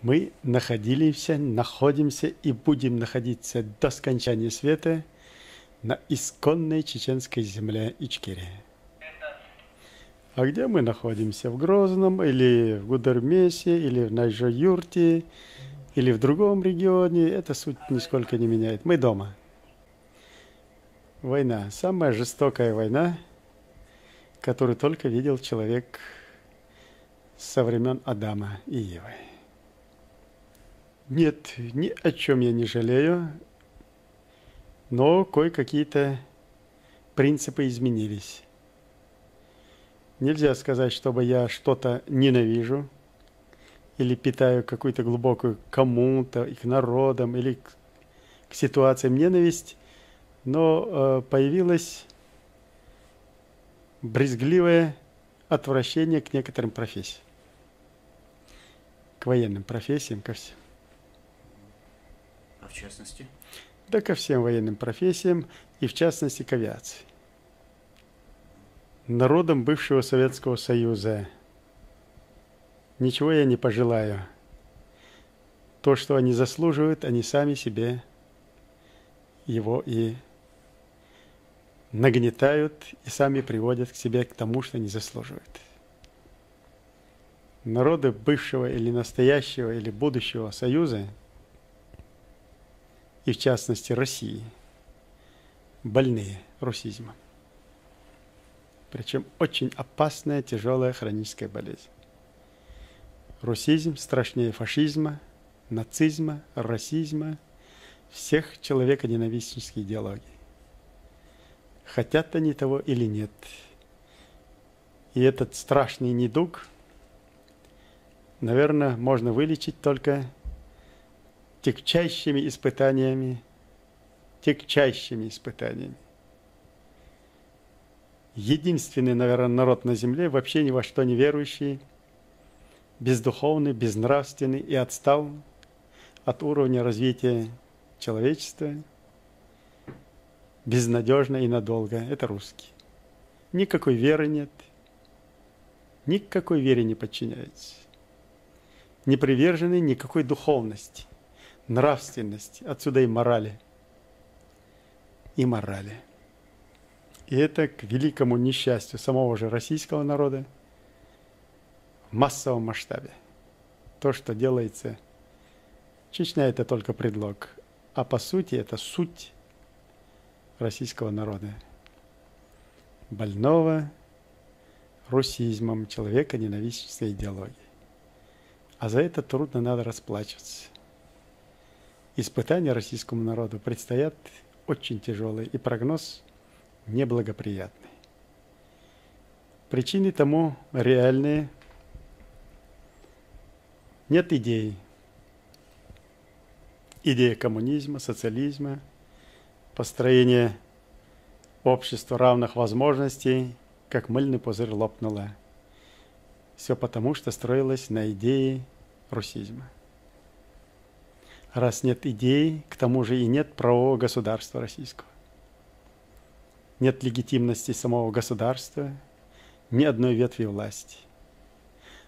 Мы находились, находимся и будем находиться до скончания света на исконной чеченской земле Ичкерия. А где мы находимся? В Грозном или в Гудермесе, или в Найжо-Юрте, или в другом регионе, это суть нисколько не меняет. Мы дома. Война. Самая жестокая война, которую только видел человек со времен Адама и Евы. Нет, ни о чем я не жалею, но кое-какие-то принципы изменились. Нельзя сказать, чтобы я что-то ненавижу или питаю какую-то глубокую кому-то, к народам или к, к ситуациям ненависть, но э, появилось брезгливое отвращение к некоторым профессиям, к военным профессиям, ко всем в частности? Да ко всем военным профессиям и в частности к авиации. Народам бывшего Советского Союза ничего я не пожелаю. То, что они заслуживают, они сами себе его и нагнетают и сами приводят к себе к тому, что они заслуживают. Народы бывшего или настоящего или будущего Союза – и в частности России, больные русизмом. Причем очень опасная, тяжелая хроническая болезнь. Русизм страшнее фашизма, нацизма, расизма, всех человеконенавистнических идеологий. Хотят они того или нет. И этот страшный недуг, наверное, можно вылечить только тягчайшими испытаниями, тягчайшими испытаниями. Единственный, наверное, народ на земле, вообще ни во что не верующий, бездуховный, безнравственный и отстал от уровня развития человечества, безнадежно и надолго. Это русский. Никакой веры нет, никакой вере не подчиняется. Не привержены никакой духовности – нравственности, отсюда и морали. И морали. И это к великому несчастью самого же российского народа в массовом масштабе. То, что делается, Чечня это только предлог, а по сути это суть российского народа. Больного русизмом, человека ненавистнической идеологии. А за это трудно надо расплачиваться испытания российскому народу предстоят очень тяжелые, и прогноз неблагоприятный. Причины тому реальные. Нет идей. Идея коммунизма, социализма, построение общества равных возможностей, как мыльный пузырь лопнула. Все потому, что строилось на идее русизма раз нет идей, к тому же и нет правового государства российского. Нет легитимности самого государства, ни одной ветви власти.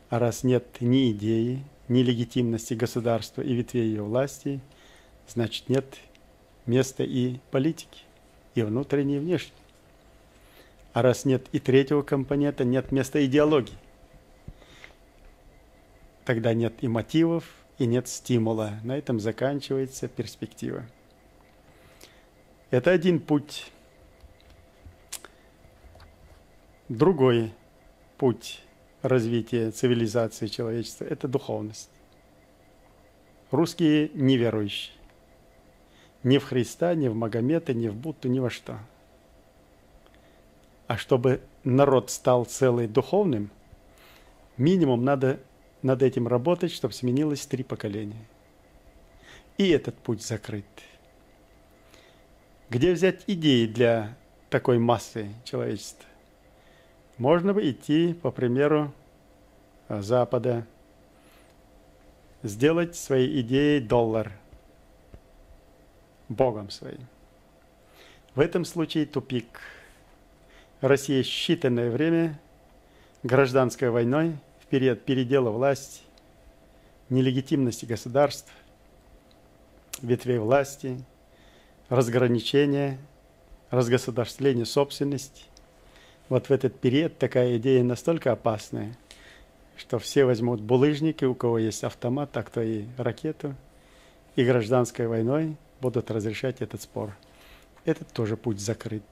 А раз нет ни идеи, ни легитимности государства и ветвей ее власти, значит нет места и политики, и внутренней, и внешней. А раз нет и третьего компонента, нет места идеологии. Тогда нет и мотивов, и нет стимула. На этом заканчивается перспектива. Это один путь. Другой путь развития цивилизации человечества – это духовность. Русские неверующие. Ни в Христа, ни в Магомета, ни в Будду, ни во что. А чтобы народ стал целый духовным, минимум надо над этим работать, чтобы сменилось три поколения. И этот путь закрыт. Где взять идеи для такой массы человечества? Можно бы идти по примеру а, Запада, сделать своей идеей доллар Богом своим. В этом случае тупик. Россия считанное время гражданской войной – период передела власти нелегитимности государств, ветвей власти, разграничения, разгосударствления собственности. Вот в этот период такая идея настолько опасная, что все возьмут булыжники, у кого есть автомат, так то и ракету, и гражданской войной будут разрешать этот спор. Этот тоже путь закрыт.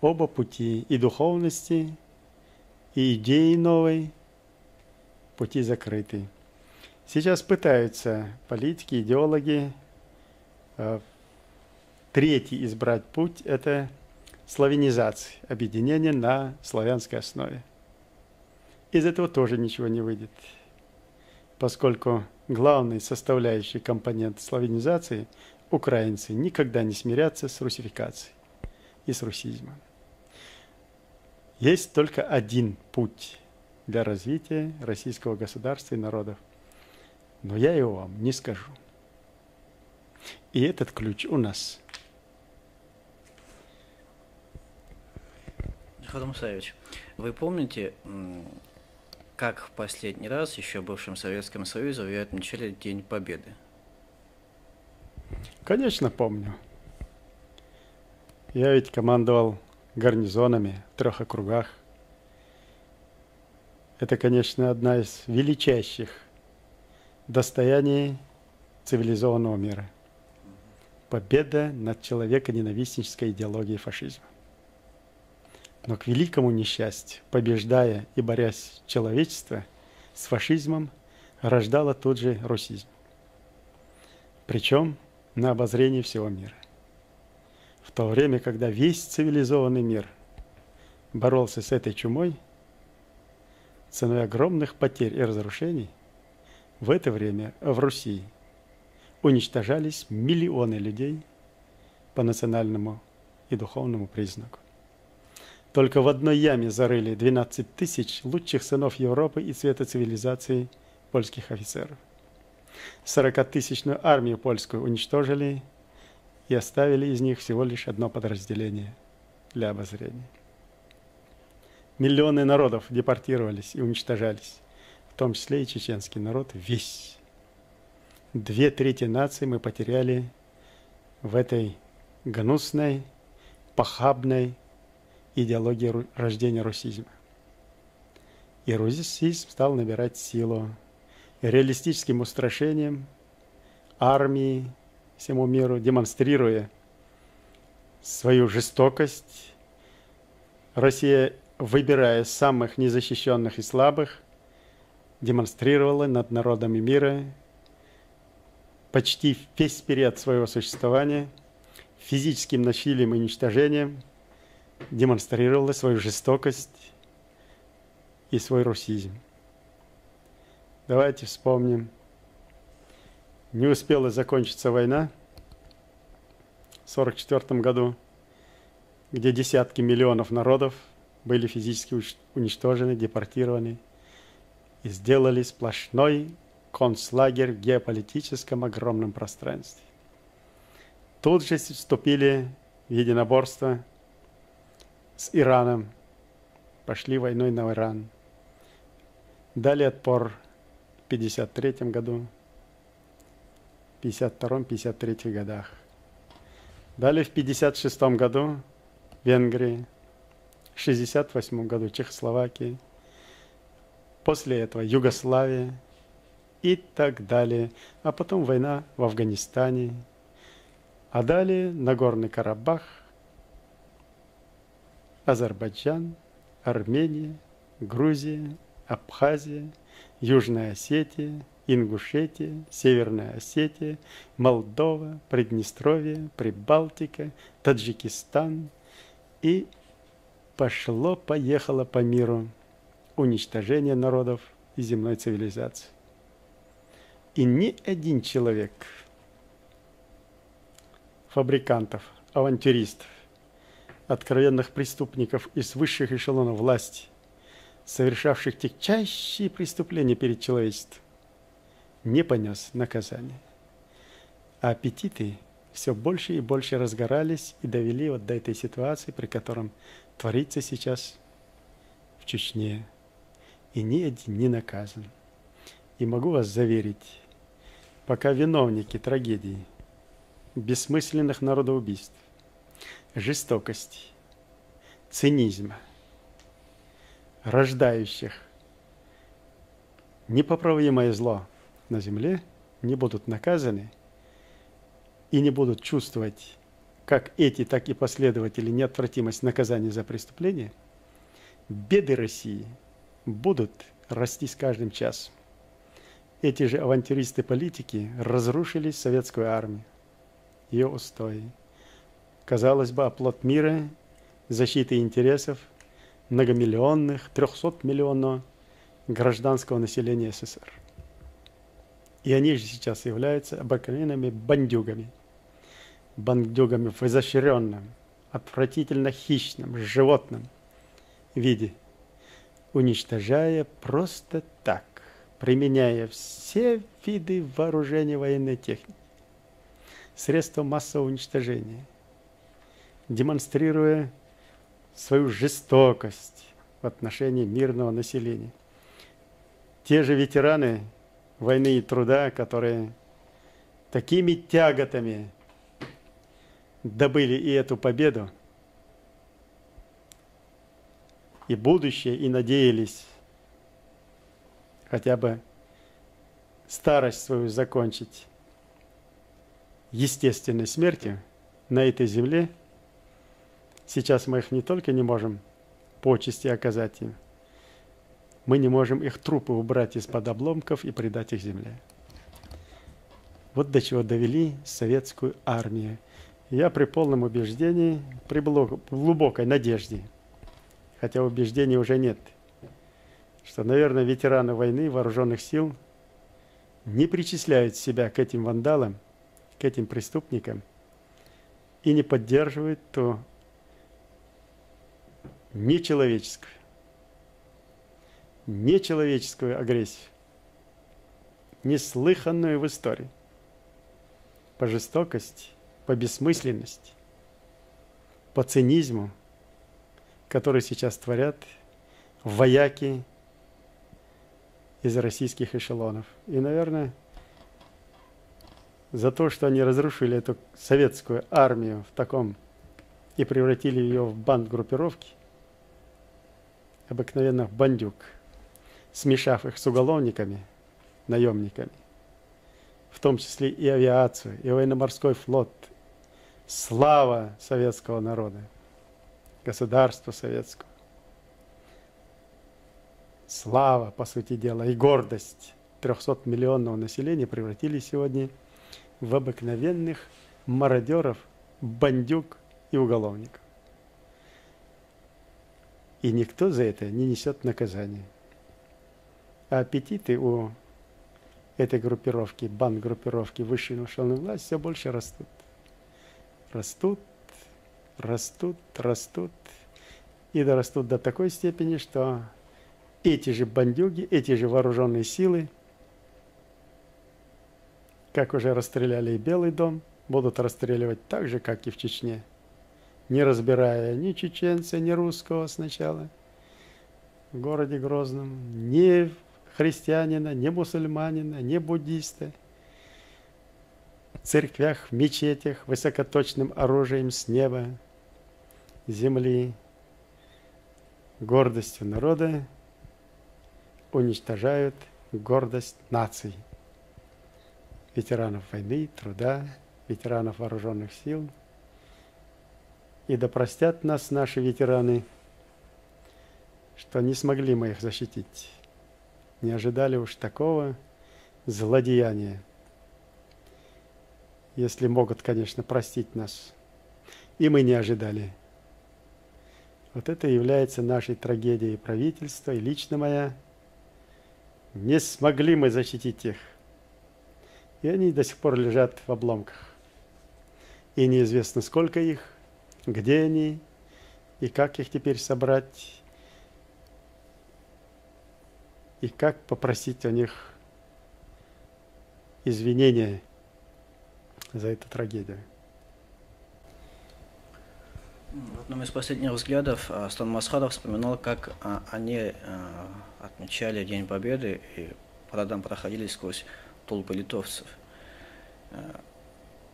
Оба пути и духовности, и идеи новой, пути закрыты. Сейчас пытаются политики, идеологи э, третий избрать путь – это славянизация, объединение на славянской основе. Из этого тоже ничего не выйдет, поскольку главный составляющий компонент славянизации – украинцы никогда не смирятся с русификацией и с русизмом. Есть только один путь для развития российского государства и народов. Но я его вам не скажу. И этот ключ у нас. Михаил Мусаевич, вы помните, как в последний раз еще в бывшем Советском Союзе вы отмечали День Победы? Конечно, помню. Я ведь командовал гарнизонами в трех округах. Это, конечно, одна из величайших достояний цивилизованного мира. Победа над человеконенавистнической идеологией фашизма. Но к великому несчастью, побеждая и борясь человечество с фашизмом, рождало тут же русизм. Причем на обозрение всего мира. В то время, когда весь цивилизованный мир боролся с этой чумой, ценой огромных потерь и разрушений, в это время в Руси уничтожались миллионы людей по национальному и духовному признаку. Только в одной яме зарыли 12 тысяч лучших сынов Европы и цвета цивилизации польских офицеров. 40-тысячную армию польскую уничтожили и оставили из них всего лишь одно подразделение для обозрения. Миллионы народов депортировались и уничтожались, в том числе и чеченский народ весь. Две трети нации мы потеряли в этой гнусной, похабной идеологии рождения русизма. И русизм стал набирать силу реалистическим устрашением армии всему миру, демонстрируя свою жестокость. Россия, выбирая самых незащищенных и слабых, демонстрировала над народами мира почти весь период своего существования физическим насилием и уничтожением – демонстрировала свою жестокость и свой русизм. Давайте вспомним. Не успела закончиться война в 1944 году, где десятки миллионов народов были физически уничтожены, депортированы и сделали сплошной концлагерь в геополитическом огромном пространстве. Тут же вступили в единоборство с Ираном, пошли войной на Иран. Дали отпор в 1953 году, в 1952-1953 годах. Дали в 1956 году в Венгрии, 1968 году Чехословакии, после этого Югославия и так далее. А потом война в Афганистане, а далее Нагорный Карабах – Азербайджан, Армения, Грузия, Абхазия, Южная Осетия, Ингушетия, Северная Осетия, Молдова, Приднестровье, Прибалтика, Таджикистан и пошло-поехало по миру уничтожение народов и земной цивилизации. И ни один человек, фабрикантов, авантюристов, откровенных преступников из высших эшелонов власти, совершавших тягчайшие преступления перед человечеством, не понес наказания. А аппетиты все больше и больше разгорались и довели вот до этой ситуации, при котором творится сейчас в Чечне. И ни один не наказан. И могу вас заверить, пока виновники трагедии, бессмысленных народоубийств, жестокости, цинизма, рождающих непоправимое зло на земле, не будут наказаны и не будут чувствовать как эти, так и последователи неотвратимость наказания за преступление, беды России будут расти с каждым часом. Эти же авантюристы-политики разрушили советскую армию, ее устои. Казалось бы, оплот мира, защиты интересов многомиллионных, трехсотмиллионного гражданского населения СССР. И они же сейчас являются обыкновенными бандюгами – бандюгами в изощренном, отвратительно хищном, животном виде, уничтожая просто так, применяя все виды вооружения военной техники, средства массового уничтожения, демонстрируя свою жестокость в отношении мирного населения. Те же ветераны войны и труда, которые такими тяготами добыли и эту победу, и будущее, и надеялись хотя бы старость свою закончить естественной смертью на этой земле, сейчас мы их не только не можем почести оказать им, мы не можем их трупы убрать из-под обломков и предать их земле. Вот до чего довели советскую армию – я при полном убеждении, при глубокой надежде, хотя убеждений уже нет, что, наверное, ветераны войны, вооруженных сил не причисляют себя к этим вандалам, к этим преступникам и не поддерживают ту нечеловеческую, нечеловеческую агрессию, неслыханную в истории, по жестокости – по бессмысленности, по цинизму, который сейчас творят вояки из российских эшелонов. И, наверное, за то, что они разрушили эту советскую армию в таком и превратили ее в банд группировки, обыкновенных бандюк, смешав их с уголовниками, наемниками, в том числе и авиацию, и военно-морской флот, слава советского народа, государства советского. Слава, по сути дела, и гордость 300-миллионного населения превратились сегодня в обыкновенных мародеров, бандюк и уголовников. И никто за это не несет наказания. А аппетиты у этой группировки, банд-группировки высшей национальной власти все больше растут растут, растут, растут. И дорастут до такой степени, что эти же бандюги, эти же вооруженные силы, как уже расстреляли и Белый дом, будут расстреливать так же, как и в Чечне, не разбирая ни чеченца, ни русского сначала. В городе Грозном, ни христианина, ни мусульманина, ни буддиста – церквях, мечетях высокоточным оружием с неба, земли, гордостью народа уничтожают гордость наций, ветеранов войны, труда, ветеранов вооруженных сил. И да простят нас наши ветераны, что не смогли мы их защитить. Не ожидали уж такого злодеяния – если могут, конечно, простить нас. И мы не ожидали. Вот это является нашей трагедией правительства и лично моя. Не смогли мы защитить их. И они до сих пор лежат в обломках. И неизвестно, сколько их, где они, и как их теперь собрать, и как попросить у них извинения – за эту трагедию. В одном из последних взглядов Астан Масхадов вспоминал, как а, они а, отмечали День Победы и родам проходили сквозь толпы литовцев. Э,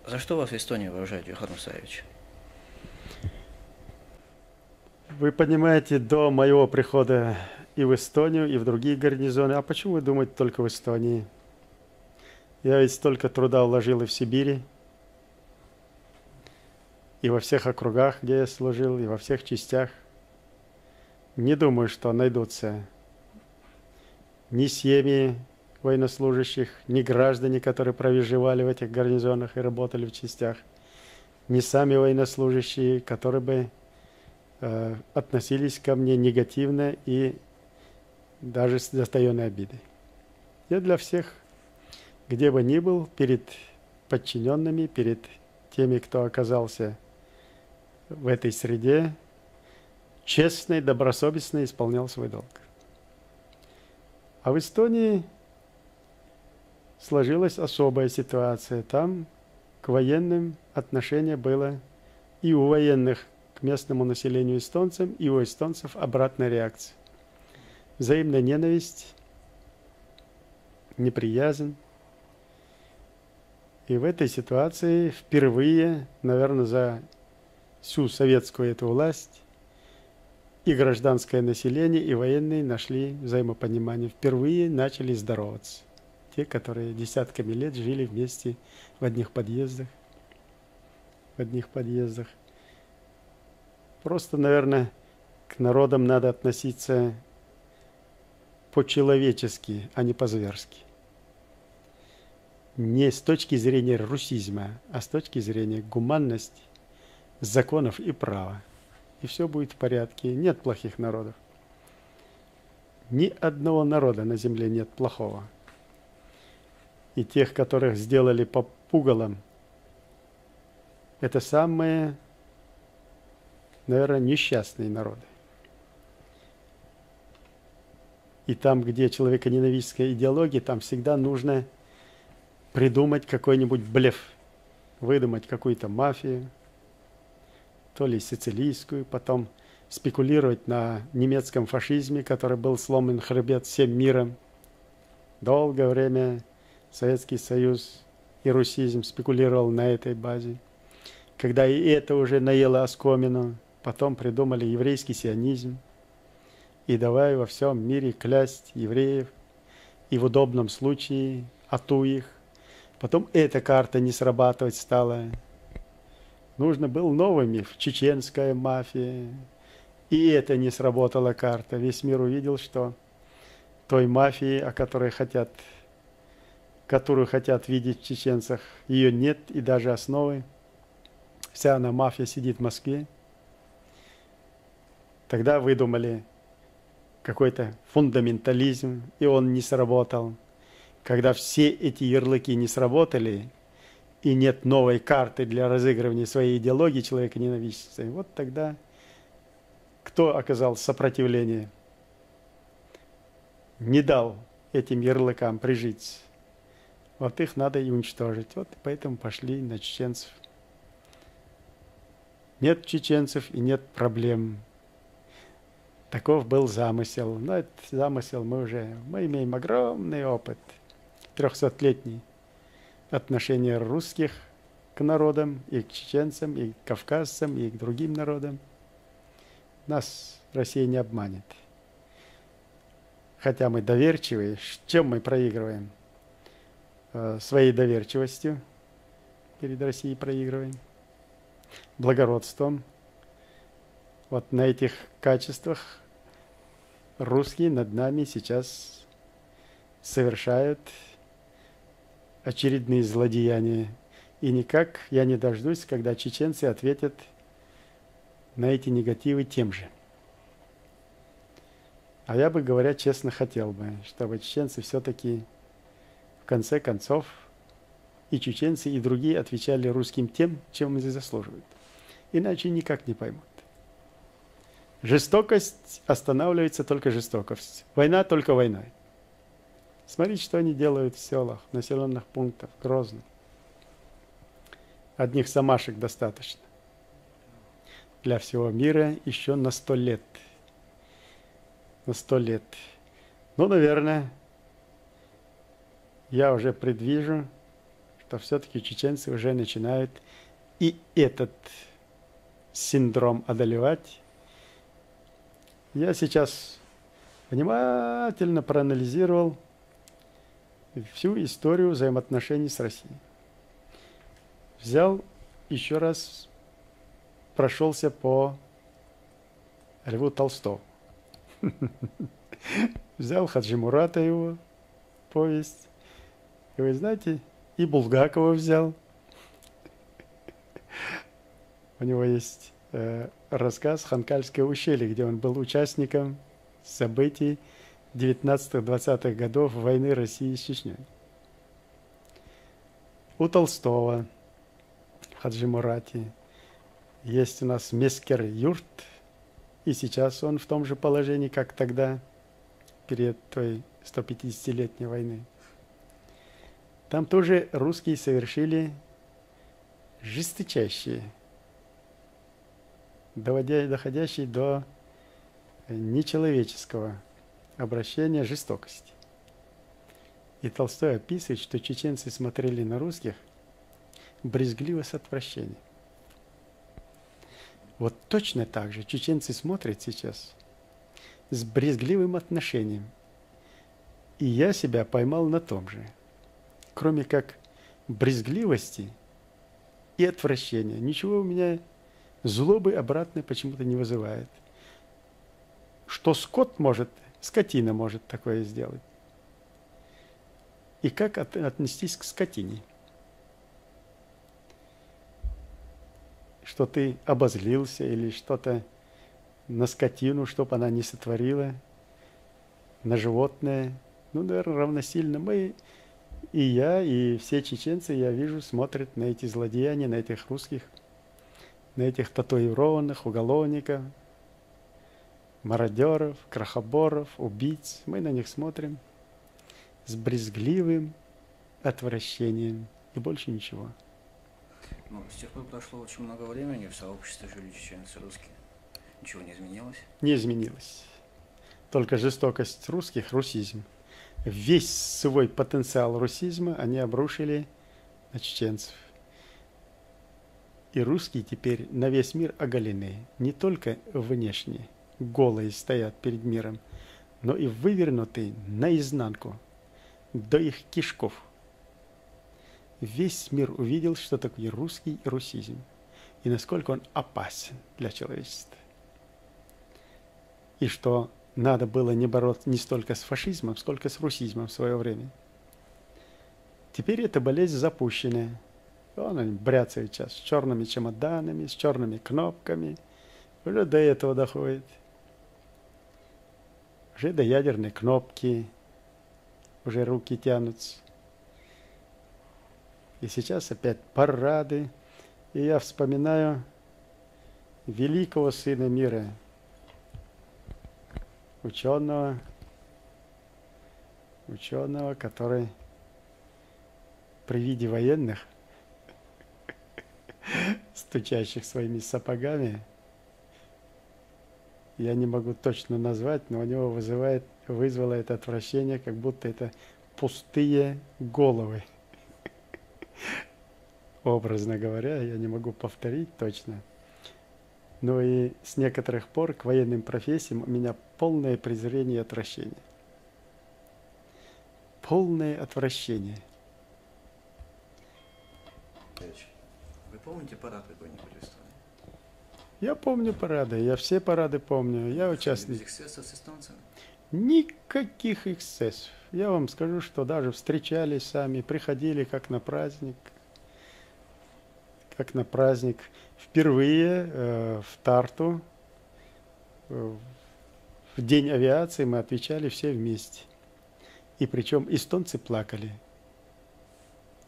за что вас в Эстонии вооружают, Юхан Мусаевич? Вы понимаете, до моего прихода и в Эстонию, и в другие гарнизоны. А почему вы думаете только в Эстонии? Я ведь столько труда вложил и в Сибири, и во всех округах, где я служил, и во всех частях. Не думаю, что найдутся ни семьи военнослужащих, ни граждане, которые проживали в этих гарнизонах и работали в частях, ни сами военнослужащие, которые бы э, относились ко мне негативно и даже с затаенной обидой. Я для всех, где бы ни был, перед подчиненными, перед теми, кто оказался в этой среде, честно и добросовестно исполнял свой долг. А в Эстонии сложилась особая ситуация. Там к военным отношение было и у военных к местному населению эстонцам, и у эстонцев обратная реакция. Взаимная ненависть, неприязнь. И в этой ситуации впервые, наверное, за всю советскую эту власть и гражданское население, и военные нашли взаимопонимание. Впервые начали здороваться. Те, которые десятками лет жили вместе в одних подъездах. В одних подъездах. Просто, наверное, к народам надо относиться по-человечески, а не по-зверски. Не с точки зрения русизма, а с точки зрения гуманности законов и права. И все будет в порядке. Нет плохих народов. Ни одного народа на земле нет плохого. И тех, которых сделали по пугалам, это самые, наверное, несчастные народы. И там, где человеконенавистская идеология, там всегда нужно придумать какой-нибудь блеф, выдумать какую-то мафию, то ли сицилийскую, потом спекулировать на немецком фашизме, который был сломан хребет всем миром. Долгое время Советский Союз и русизм спекулировал на этой базе. Когда и это уже наело оскомину, потом придумали еврейский сионизм. И давай во всем мире клясть евреев, и в удобном случае ату их. Потом эта карта не срабатывать стала, Нужно был новый миф, чеченская мафия. И это не сработала карта. Весь мир увидел, что той мафии, о которой хотят, которую хотят видеть в чеченцах, ее нет и даже основы. Вся она мафия сидит в Москве. Тогда выдумали какой-то фундаментализм, и он не сработал. Когда все эти ярлыки не сработали, и нет новой карты для разыгрывания своей идеологии человека ненавистницы, вот тогда кто оказал сопротивление, не дал этим ярлыкам прижиться, вот их надо и уничтожить. Вот поэтому пошли на чеченцев. Нет чеченцев и нет проблем. Таков был замысел. Но этот замысел мы уже, мы имеем огромный опыт, трехсотлетний отношение русских к народам, и к чеченцам, и к кавказцам, и к другим народам. Нас Россия не обманет. Хотя мы доверчивые, чем мы проигрываем? Э, своей доверчивостью перед Россией проигрываем, благородством. Вот на этих качествах русские над нами сейчас совершают очередные злодеяния. И никак я не дождусь, когда чеченцы ответят на эти негативы тем же. А я бы, говоря честно, хотел бы, чтобы чеченцы все-таки в конце концов и чеченцы, и другие отвечали русским тем, чем они заслуживают. Иначе никак не поймут. Жестокость останавливается только жестокость. Война только войной. Смотрите, что они делают в селах, населенных пунктах, Грозно. Одних самашек достаточно. Для всего мира еще на сто лет. На сто лет. Ну, наверное, я уже предвижу, что все-таки чеченцы уже начинают и этот синдром одолевать. Я сейчас внимательно проанализировал всю историю взаимоотношений с Россией. Взял еще раз, прошелся по Льву Толстому. Взял Хаджи Мурата его повесть. И вы знаете, и Булгакова взял. У него есть э, рассказ «Ханкальское ущелье», где он был участником событий 19-20-х годов войны России с Чечней. У Толстого, Хаджи Мурати, есть у нас Мескер Юрт, и сейчас он в том же положении, как тогда, перед той 150-летней войны. Там тоже русские совершили жесточайшие, доводя, доходящие до нечеловеческого обращения жестокости. И Толстой описывает, что чеченцы смотрели на русских брезгливо с отвращением. Вот точно так же чеченцы смотрят сейчас с брезгливым отношением. И я себя поймал на том же. Кроме как брезгливости и отвращения. Ничего у меня злобы обратной почему-то не вызывает. Что скот может – Скотина может такое сделать. И как от, отнестись к скотине? Что ты обозлился или что-то на скотину, чтобы она не сотворила, на животное. Ну, наверное, равносильно мы, и я, и все чеченцы, я вижу, смотрят на эти злодеяния, на этих русских, на этих татуированных уголовников – мародеров, крохоборов, убийц. Мы на них смотрим с брезгливым отвращением и больше ничего. Ну, с тех пор прошло очень много времени, в сообществе жили чеченцы русские. Ничего не изменилось? Не изменилось. Только жестокость русских, русизм. Весь свой потенциал русизма они обрушили на чеченцев. И русские теперь на весь мир оголены, не только внешне – голые стоят перед миром, но и вывернутые наизнанку, до их кишков. Весь мир увидел, что такое русский русизм, и насколько он опасен для человечества. И что надо было не бороться не столько с фашизмом, сколько с русизмом в свое время. Теперь эта болезнь запущенная. Он они бряцают сейчас с черными чемоданами, с черными кнопками. Уже до этого доходит уже до ядерной кнопки, уже руки тянутся. И сейчас опять парады. И я вспоминаю великого сына мира, ученого, ученого, который при виде военных, стучащих своими сапогами, я не могу точно назвать, но у него вызывает, вызвало это отвращение, как будто это пустые головы. Образно говоря, я не могу повторить точно. Но и с некоторых пор к военным профессиям у меня полное презрение и отвращение. Полное отвращение. Вы помните парад какой-нибудь? Я помню парады, я все парады помню. Я участвую. эксцессов с эстонцами? Никаких эксцессов. Я вам скажу, что даже встречались сами, приходили как на праздник. Как на праздник. Впервые э, в Тарту, э, в день авиации мы отвечали все вместе. И причем эстонцы плакали.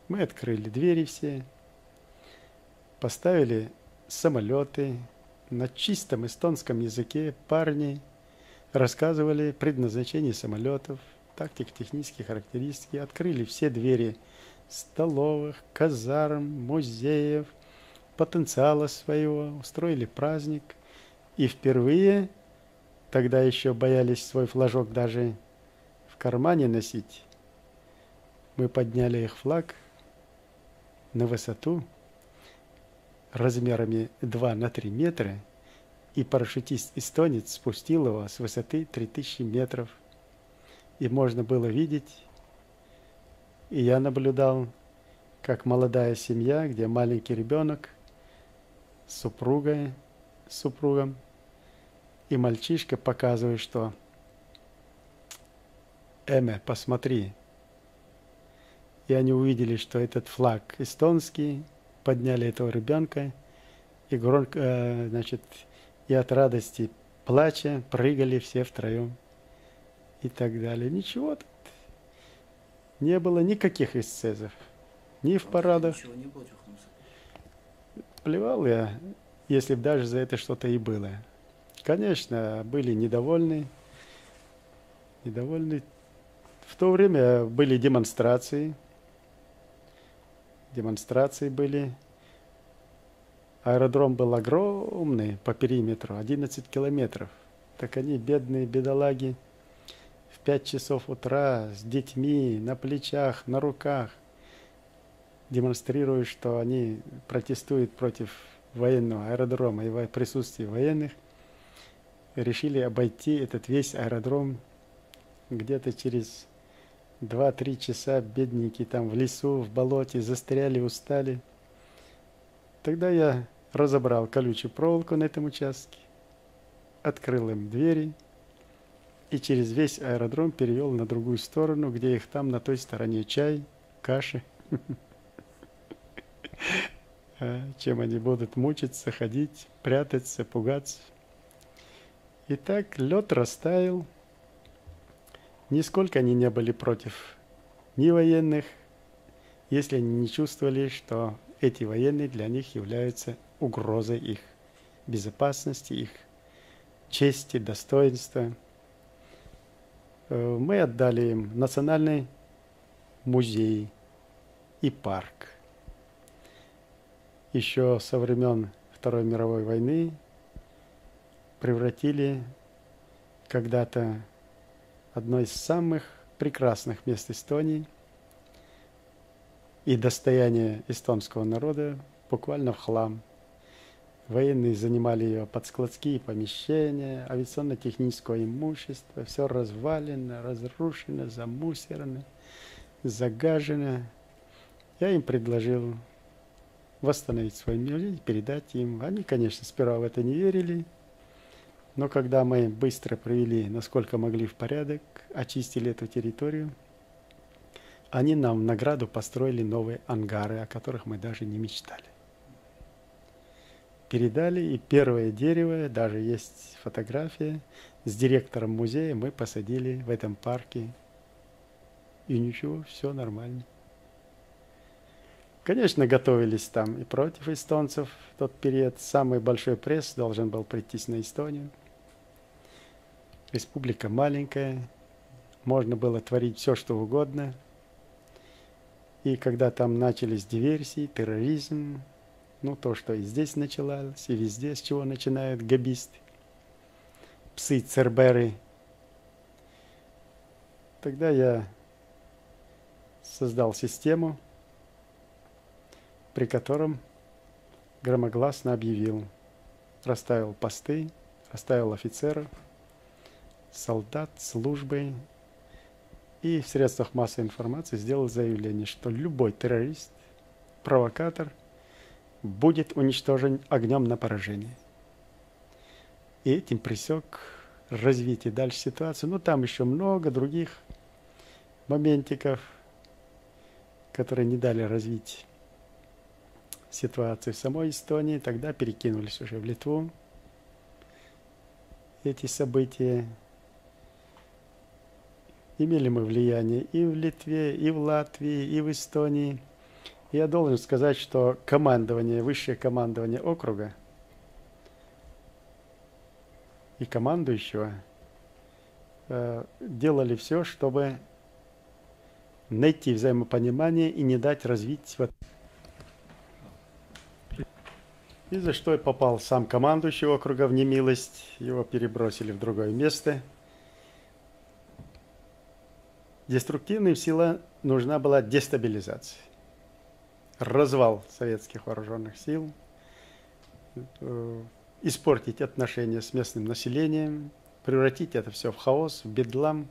Мы открыли двери все, поставили самолеты, на чистом эстонском языке парни рассказывали предназначение самолетов, тактико-технические характеристики, открыли все двери столовых, казарм, музеев, потенциала своего, устроили праздник. И впервые, тогда еще боялись свой флажок даже в кармане носить, Мы подняли их флаг на высоту размерами 2 на 3 метра, и парашютист-эстонец спустил его с высоты 3000 метров. И можно было видеть, и я наблюдал, как молодая семья, где маленький ребенок с супругой, с супругом, и мальчишка показывает, что Эме, посмотри. И они увидели, что этот флаг эстонский, подняли этого ребенка, и громко, э, значит, и от радости плача прыгали все втроем и так далее. Ничего тут не было никаких эсцезов. Ни в парадах. Ничего не было, Плевал я, если бы даже за это что-то и было. Конечно, были недовольны. Недовольны. В то время были демонстрации. Демонстрации были. Аэродром был огромный по периметру, 11 километров. Так они, бедные бедолаги, в 5 часов утра с детьми на плечах, на руках, демонстрируют, что они протестуют против военного аэродрома и присутствия военных, решили обойти этот весь аэродром где-то через 2-3 часа бедненькие там в лесу, в болоте, застряли, устали. Тогда я разобрал колючую проволоку на этом участке, открыл им двери и через весь аэродром перевел на другую сторону, где их там на той стороне чай, каши. А, чем они будут мучиться, ходить, прятаться, пугаться. Итак, лед растаял. Нисколько они не были против ни военных, если они не чувствовали, что эти военные для них являются угрозой их безопасности, их чести, достоинства. Э, мы отдали им национальный музей и парк – еще со времен Второй мировой войны превратили когда-то одно из самых прекрасных мест Эстонии и достояние эстонского народа буквально в хлам. Военные занимали ее под складские помещения, авиационно-техническое имущество, все развалено, разрушено, замусорено, загажено. Я им предложил восстановить свой мир, передать им. Они, конечно, сперва в это не верили, но когда мы быстро провели, насколько могли в порядок, очистили эту территорию, они нам в награду построили новые ангары, о которых мы даже не мечтали. Передали, и первое дерево, даже есть фотография, с директором музея мы посадили в этом парке. И ничего, все нормально. Конечно, готовились там и против эстонцев в тот период. Самый большой пресс должен был прийти на Эстонию. Республика маленькая, можно было творить все, что угодно. И когда там начались диверсии, терроризм, ну то, что и здесь началось, и везде, с чего начинают габисты, псы, церберы, тогда я создал систему – при котором громогласно объявил, расставил посты, расставил офицеров, солдат, службы и в средствах массовой информации сделал заявление, что любой террорист, провокатор будет уничтожен огнем на поражение. И этим пресек развитие дальше ситуации. Ну, там еще много других моментиков, которые не дали развить ситуации в самой Эстонии, тогда перекинулись уже в Литву эти события. Имели мы влияние и в Литве, и в Латвии, и в Эстонии. Я должен сказать, что командование, высшее командование округа и командующего э, делали все, чтобы найти взаимопонимание и не дать развить вот И за что и попал сам командующий округа в немилость. Его перебросили в другое место. Деструктивным сила, нужна была дестабилизация, развал советских вооруженных сил, э, испортить отношения с местным населением, превратить это все в хаос, в бедлам.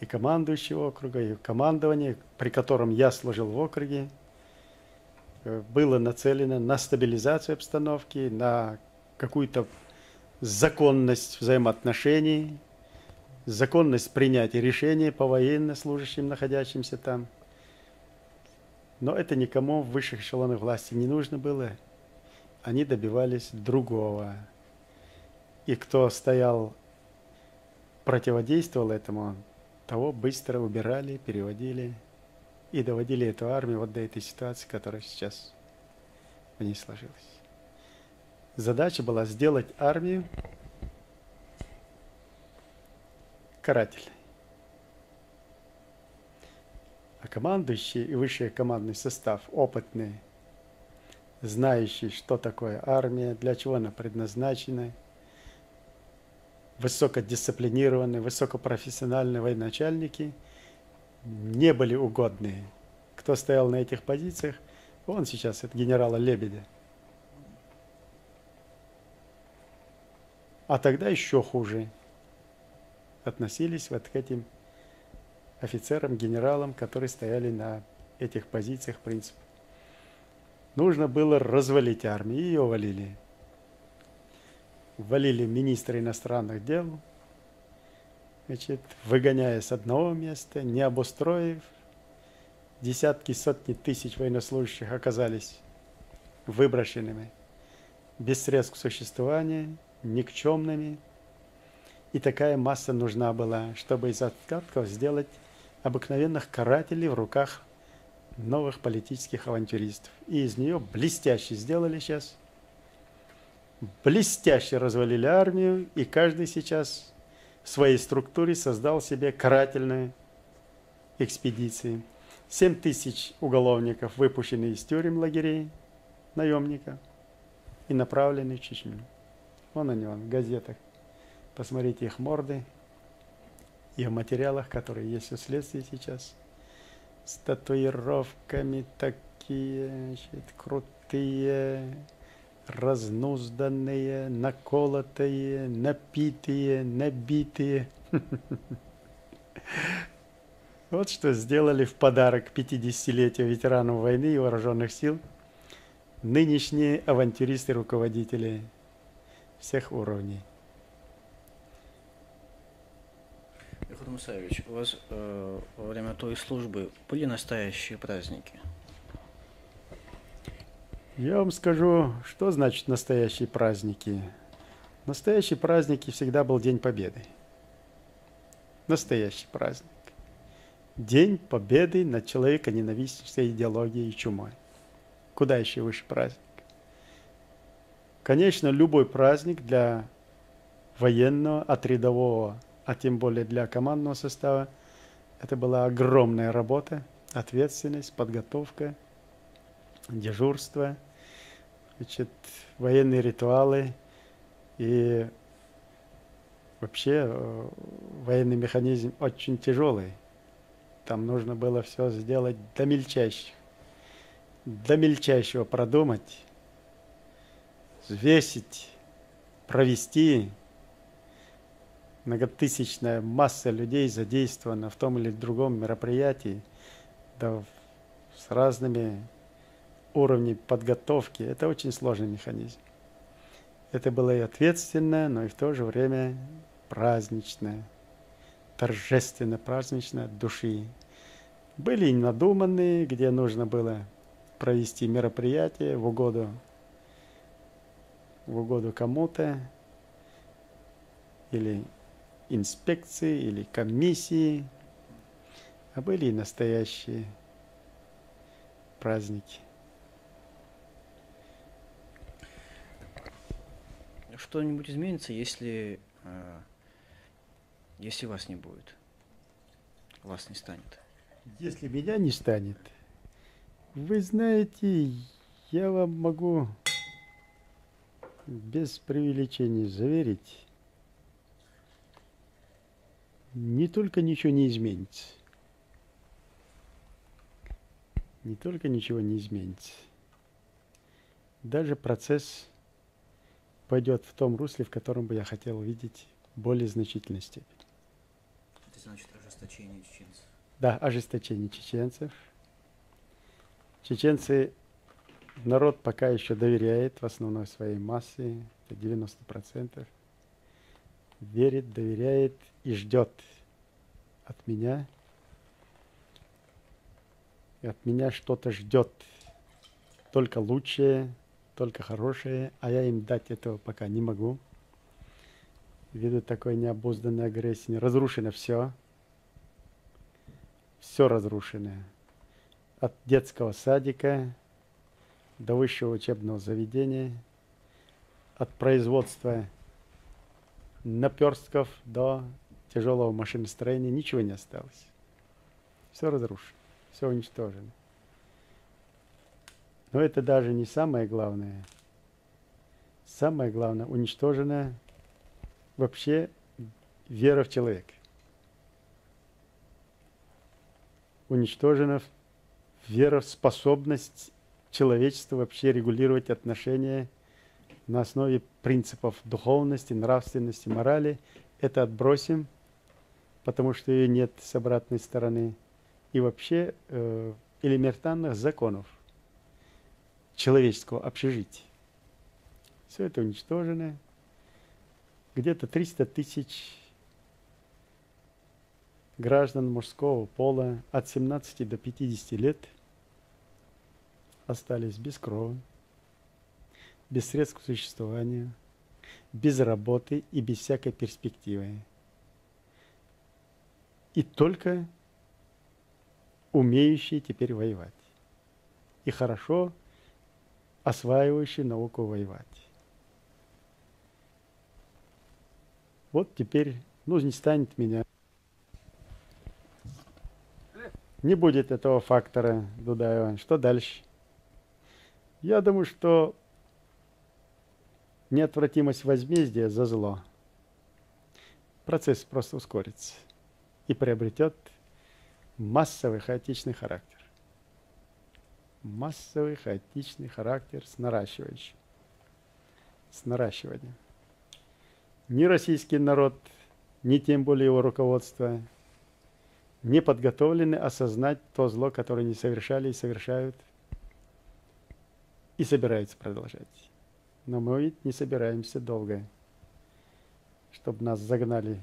И командующий округа, и командование, при котором я служил в округе, э, было нацелено на стабилизацию обстановки, на какую-то законность взаимоотношений, законность принятия решений по военнослужащим, находящимся там. Но это никому в высших эшелонах власти не нужно было. Они добивались другого. И кто стоял, противодействовал этому, того быстро убирали, переводили и доводили эту армию вот до этой ситуации, которая сейчас в ней сложилась. Задача была сделать армию карательной. А командующий и высший командный состав опытный, знающий, что такое армия, для чего она предназначена, высокодисциплинированные, высокопрофессиональные военачальники не были угодны. Кто стоял на этих позициях, он сейчас, это генерала Лебедя. А тогда еще хуже относились вот к этим офицерам, генералам, которые стояли на этих позициях принципов. Нужно было развалить армию, ее валили. Валили министра иностранных дел, значит, выгоняя с одного места, не обустроив. Десятки, сотни тысяч военнослужащих оказались выброшенными, без средств к существованию, никчемными. И такая масса нужна была, чтобы из откатков сделать обыкновенных карателей в руках новых политических авантюристов. И из нее блестяще сделали сейчас. Блестяще развалили армию, и каждый сейчас в своей структуре создал себе карательные экспедиции. 7 тысяч уголовников выпущены из тюрем лагерей, наемников, и направлены в Чечню. Вон они, вон, в газетах. Посмотрите их морды и в материалах, которые есть у следствия сейчас. С татуировками такие, значит, крутые, разнузданные, наколотые, напитые, набитые. Вот что сделали в подарок 50-летию ветеранов войны и вооруженных сил нынешние авантюристы-руководители всех уровней. Мусаевич, у вас э, во время той службы были настоящие праздники? Я вам скажу, что значит настоящие праздники. Настоящие праздники всегда был День Победы. Настоящий праздник. День победы над человеконенавистнической идеологией и чумой. Куда еще выше праздник? Конечно, любой праздник для военного, от рядового, а тем более для командного состава, это была огромная работа, ответственность, подготовка, дежурство, значит, военные ритуалы и вообще э, военный механизм очень тяжелый. Там нужно было все сделать до мельчайших, до мельчайшего продумать, взвесить, провести. Многотысячная масса людей задействована в том или другом мероприятии, да, с разными уровнями подготовки. Это очень сложный механизм. Это было и ответственное, но и в то же время праздничное, торжественно праздничное от души. Были и надуманные, где нужно было провести мероприятие в угоду в угоду кому-то, или инспекции, или комиссии, а были и настоящие праздники. Что-нибудь изменится, если, э, если вас не будет, вас не станет? Если меня не станет, вы знаете, я вам могу без преувеличений заверить, не только ничего не изменится, не только ничего не изменится, даже процесс пойдет в том русле, в котором бы я хотел видеть более значительной степени. Это значит ожесточение чеченцев? Да, ожесточение чеченцев. Чеченцы, народ пока еще доверяет в основной своей массе, это 90%, верит, доверяет и ждет от меня, и от меня что-то ждет, только лучшее, только хорошее, а я им дать этого пока не могу. Ввиду такой необузданной агрессии разрушено все. Все разрушено. От детского садика до высшего учебного заведения, от производства наперстков до тяжелого машиностроения ничего не осталось. Все разрушено, все уничтожено. Но это даже не самое главное. Самое главное, уничтожена вообще вера в человека. Уничтожена вера в способность человечества вообще регулировать отношения на основе принципов духовности, нравственности, морали. Это отбросим, потому что ее нет с обратной стороны. И вообще э, элементарных законов – человеческого общежития. Все это уничтожено. Где-то 300 тысяч граждан мужского пола от 17 до 50 лет остались без крови, без средств к существованию, без работы и без всякой перспективы. И только умеющие теперь воевать. И хорошо осваивающий науку воевать. Вот теперь, ну, не станет меня. Не будет этого фактора, Дудаева. Что дальше? Я думаю, что неотвратимость возмездия за зло. Процесс просто ускорится и приобретет массовый хаотичный характер массовый хаотичный характер с наращивающим. С наращиванием. Ни российский народ, ни тем более его руководство не подготовлены осознать то зло, которое не совершали и совершают, и собираются продолжать. Но мы ведь не собираемся долго, чтобы нас загнали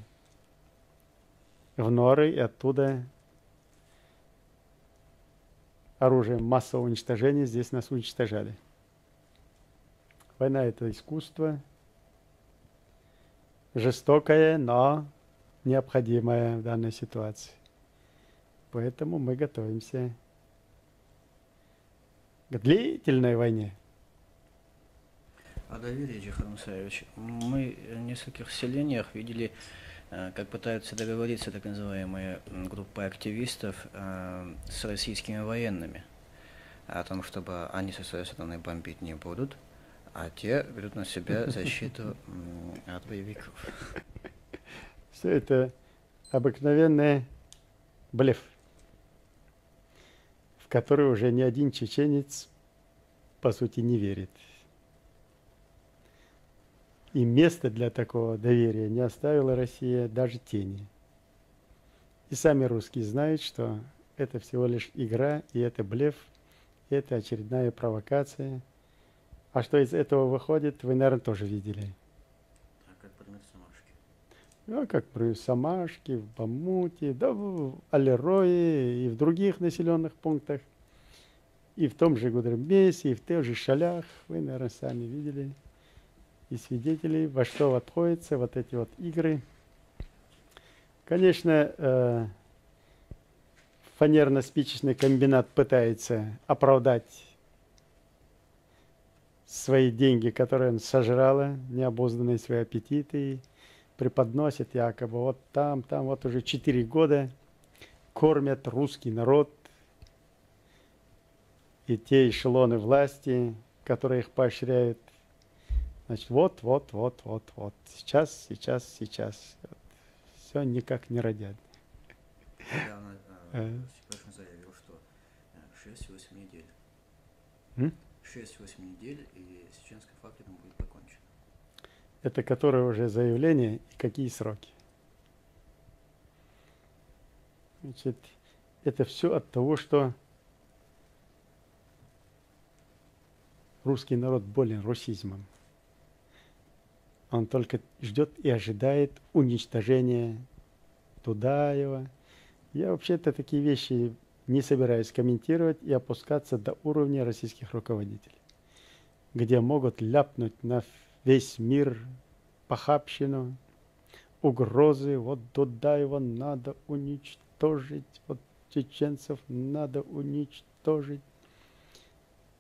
в норы и оттуда оружием массового уничтожения здесь нас уничтожали. Война – это искусство, жестокое, но необходимое в данной ситуации. Поэтому мы готовимся к длительной войне. О доверии, Джихар Мусаевич. Мы в нескольких селениях видели Э, как пытаются договориться так называемые группы активистов э, с российскими военными о том, чтобы они со своей стороны бомбить не будут, а те берут на себя защиту от боевиков. Все это обыкновенный блеф, в который уже ни один чеченец, по сути, не верит. И места для такого доверия не оставила Россия даже тени. И сами русские знают, что это всего лишь игра, и это блеф, и это очередная провокация. А что из этого выходит, вы, наверное, тоже видели. А как, например, Самашки? Ну, как, например, Самашки, в Бамуте, да в Алерое и в других населенных пунктах. И в том же Гудермесе, и в тех же Шалях, вы, наверное, сами видели и свидетелей, во что отходятся вот эти вот игры. Конечно, э, фанерно-спичечный комбинат пытается оправдать свои деньги, которые он сожрала, необузданные свои аппетиты, преподносит якобы вот там, там, вот уже четыре года кормят русский народ и те эшелоны власти, которые их поощряют, Значит, вот, вот, вот, вот, вот. Сейчас, сейчас, сейчас. Вот. Все никак не родят. Недавно э, заявил, что 6-8 э, М? 6-8 недель, и с чеченским фактором будет покончено. Это которое уже заявление и какие сроки? Значит, это все от того, что русский народ болен русизмом. Он только ждет и ожидает уничтожения Тудаева. Я вообще-то такие вещи не собираюсь комментировать и опускаться до уровня российских руководителей, где могут ляпнуть на весь мир похабщину, угрозы, вот Дудаева надо уничтожить, вот чеченцев надо уничтожить.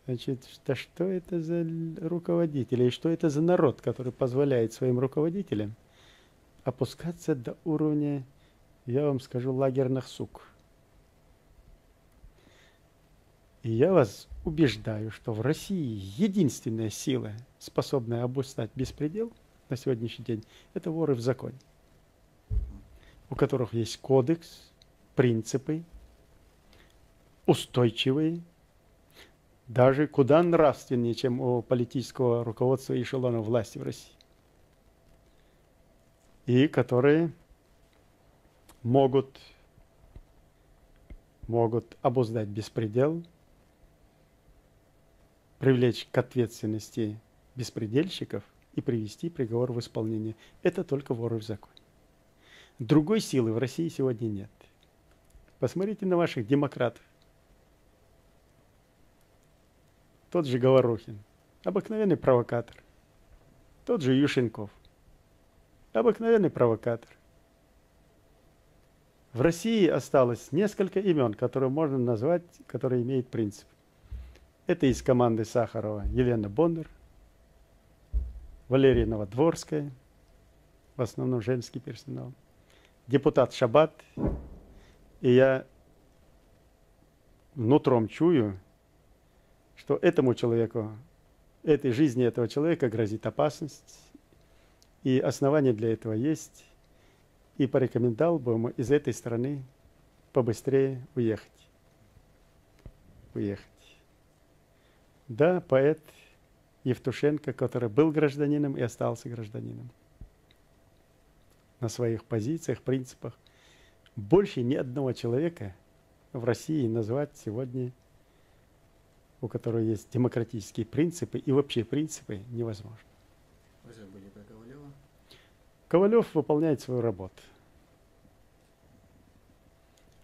Значит, да что это за руководители? И что это за народ, который позволяет своим руководителям опускаться до уровня, я вам скажу, лагерных сук – и я вас убеждаю, что в России единственная сила, способная обуздать беспредел на сегодняшний день, это воры в законе, у которых есть кодекс, принципы, устойчивые, даже куда нравственнее, чем у политического руководства и эшелона власти в России. И которые могут, могут обуздать беспредел – привлечь к ответственности беспредельщиков и привести приговор в исполнение. Это только воры в законе. Другой силы в России сегодня нет. Посмотрите на ваших демократов. Тот же Говорухин, обыкновенный провокатор. Тот же Ющенков, обыкновенный провокатор. В России осталось несколько имен, которые можно назвать, которые имеют принцип. Это из команды Сахарова Елена Бондар, Валерия Новодворская, в основном женский персонал, депутат Шабат. И я нутром чую, что этому человеку, этой жизни этого человека грозит опасность, и основания для этого есть, и порекомендовал бы ему из этой страны побыстрее уехать. Уехать. Да, поэт Евтушенко, который был гражданином и остался гражданином. На своих позициях, принципах. Больше ни одного человека в России назвать сегодня, у которого есть демократические принципы и вообще принципы, невозможно. Вы забыли про Ковалева? Ковалев выполняет свою работу.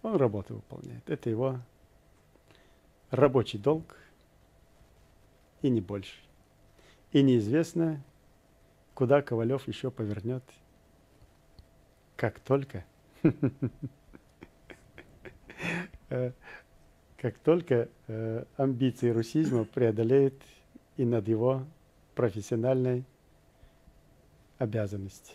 Он работу выполняет. Это его рабочий долг – и не больше. И неизвестно, куда Ковалев еще повернет, как только, как только э, амбиции русизма преодолеют и над его профессиональной обязанностью.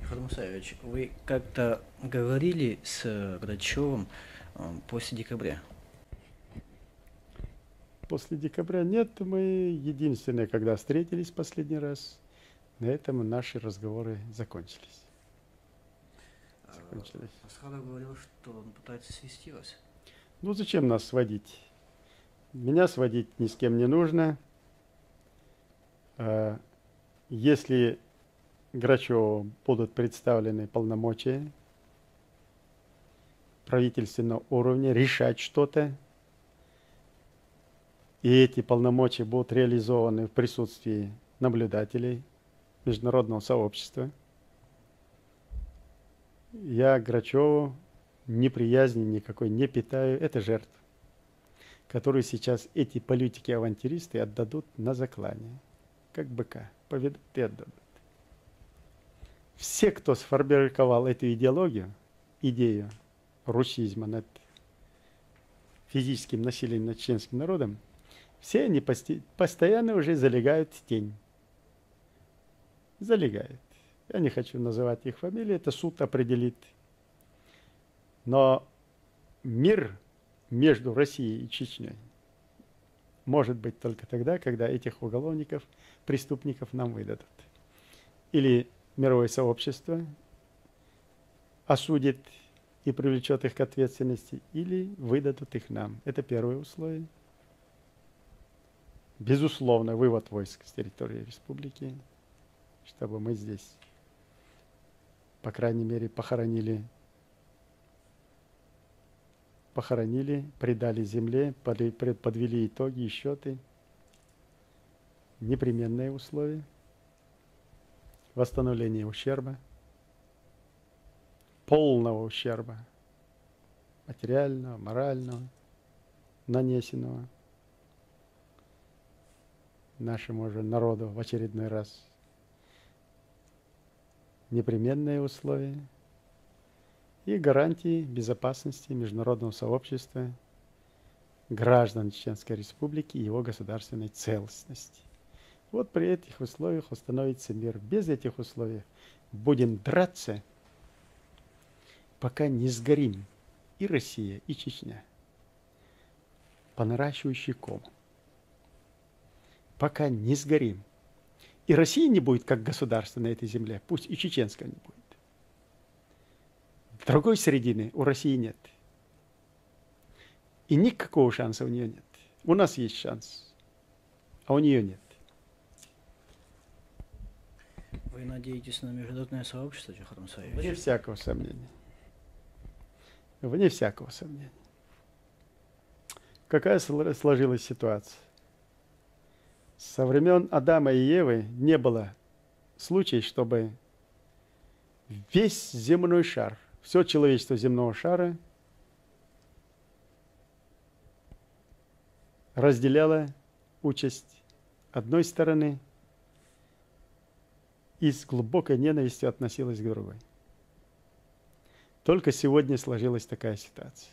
Михаил Мусаевич, вы как-то говорили с Грачевым э, после декабря? После декабря нет, мы единственное, когда встретились последний раз, на этом наши разговоры закончились. Закончились. Асхалов говорил, что он пытается свести вас. Ну зачем нас сводить? Меня сводить ни с кем не нужно. А, если Грачеву будут представлены полномочия правительственного уровня решать что-то, и эти полномочия будут реализованы в присутствии наблюдателей международного сообщества. Я Грачеву неприязни никакой не питаю. Это жертва, которую сейчас эти политики-авантюристы отдадут на заклание. Как быка. Поведут и отдадут. Все, кто сформировал эту идеологию, идею русизма над физическим насилием над чеченским народом, все они постоянно уже залегают в тень. Залегают. Я не хочу называть их фамилии, это суд определит. Но мир между Россией и Чечней может быть только тогда, когда этих уголовников, преступников нам выдадут. Или мировое сообщество осудит и привлечет их к ответственности, или выдадут их нам. Это первое условие – безусловно, вывод войск с территории республики, чтобы мы здесь, по крайней мере, похоронили, похоронили, предали земле, подвели итоги и счеты. Непременные условия. Восстановление ущерба, полного ущерба, материального, морального, нанесенного – нашему же народу в очередной раз. Непременные условия и гарантии безопасности международного сообщества граждан Чеченской Республики и его государственной целостности. Вот при этих условиях установится мир. Без этих условий будем драться, пока не сгорим и Россия, и Чечня по наращивающей кому пока не сгорим. И России не будет как государства на этой земле, пусть и чеченская не будет. Другой середины у России нет. И никакого шанса у нее нет. У нас есть шанс, а у нее нет. Вы надеетесь на международное сообщество, Джахар Мусаевич? Вне всякого сомнения. Вне всякого сомнения. Какая сложилась ситуация? Со времен Адама и Евы не было случая, чтобы весь земной шар, все человечество земного шара разделяло участь одной стороны и с глубокой ненавистью относилось к другой. Только сегодня сложилась такая ситуация.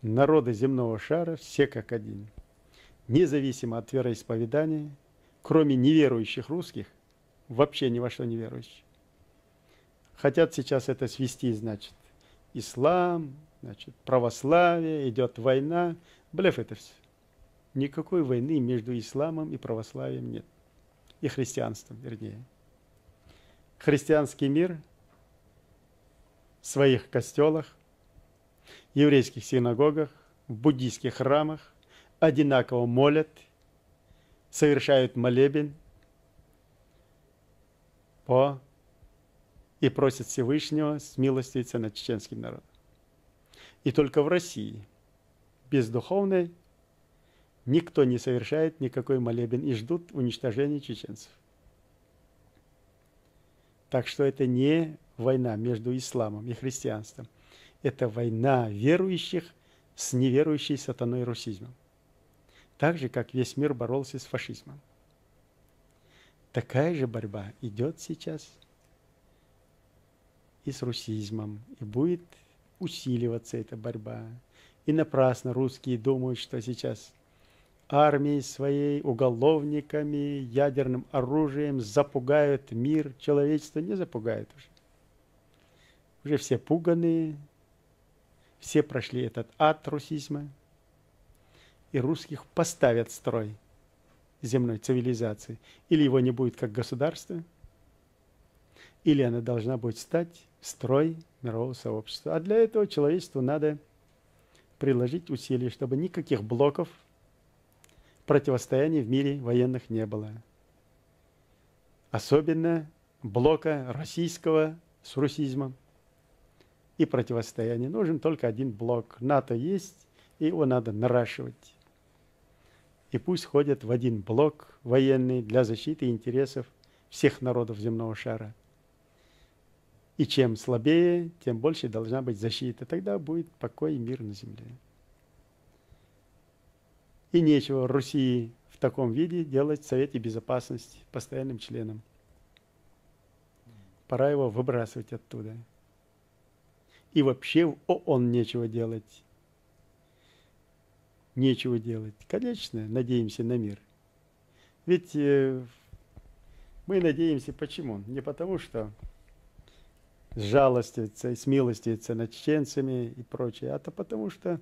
Народы земного шара все как один – независимо от вероисповедания, кроме неверующих русских, вообще ни во что не верующих. Хотят сейчас это свести, значит, ислам, значит, православие, идет война. Блеф это все. Никакой войны между исламом и православием нет. И христианством, вернее. Христианский мир в своих костелах, еврейских синагогах, в буддийских храмах одинаково молят, совершают молебен по и просят Всевышнего смилостивиться над чеченским народом. И только в России без духовной никто не совершает никакой молебен и ждут уничтожения чеченцев. Так что это не война между исламом и христианством. Это война верующих с неверующей сатаной русизмом так же, как весь мир боролся с фашизмом. Такая же борьба идет сейчас и с русизмом, и будет усиливаться эта борьба. И напрасно русские думают, что сейчас армией своей, уголовниками, ядерным оружием запугают мир, человечество не запугают уже. Уже все пуганные, все прошли этот ад русизма – и русских поставят строй земной цивилизации. Или его не будет как государства, или она должна будет стать строй мирового сообщества. А для этого человечеству надо приложить усилия, чтобы никаких блоков противостояний в мире военных не было. Особенно блока российского с русизмом и противостояния. Нужен только один блок. НАТО есть, и его надо наращивать и пусть ходят в один блок военный для защиты интересов всех народов земного шара. И чем слабее, тем больше должна быть защита. Тогда будет покой и мир на земле. И нечего Руси в таком виде делать в Совете Безопасности постоянным членом. Пора его выбрасывать оттуда. И вообще в ООН нечего делать нечего делать. Конечно, надеемся на мир. Ведь э, мы надеемся почему? Не потому, что жалостивится и смилостивится над чеченцами и прочее, а то потому, что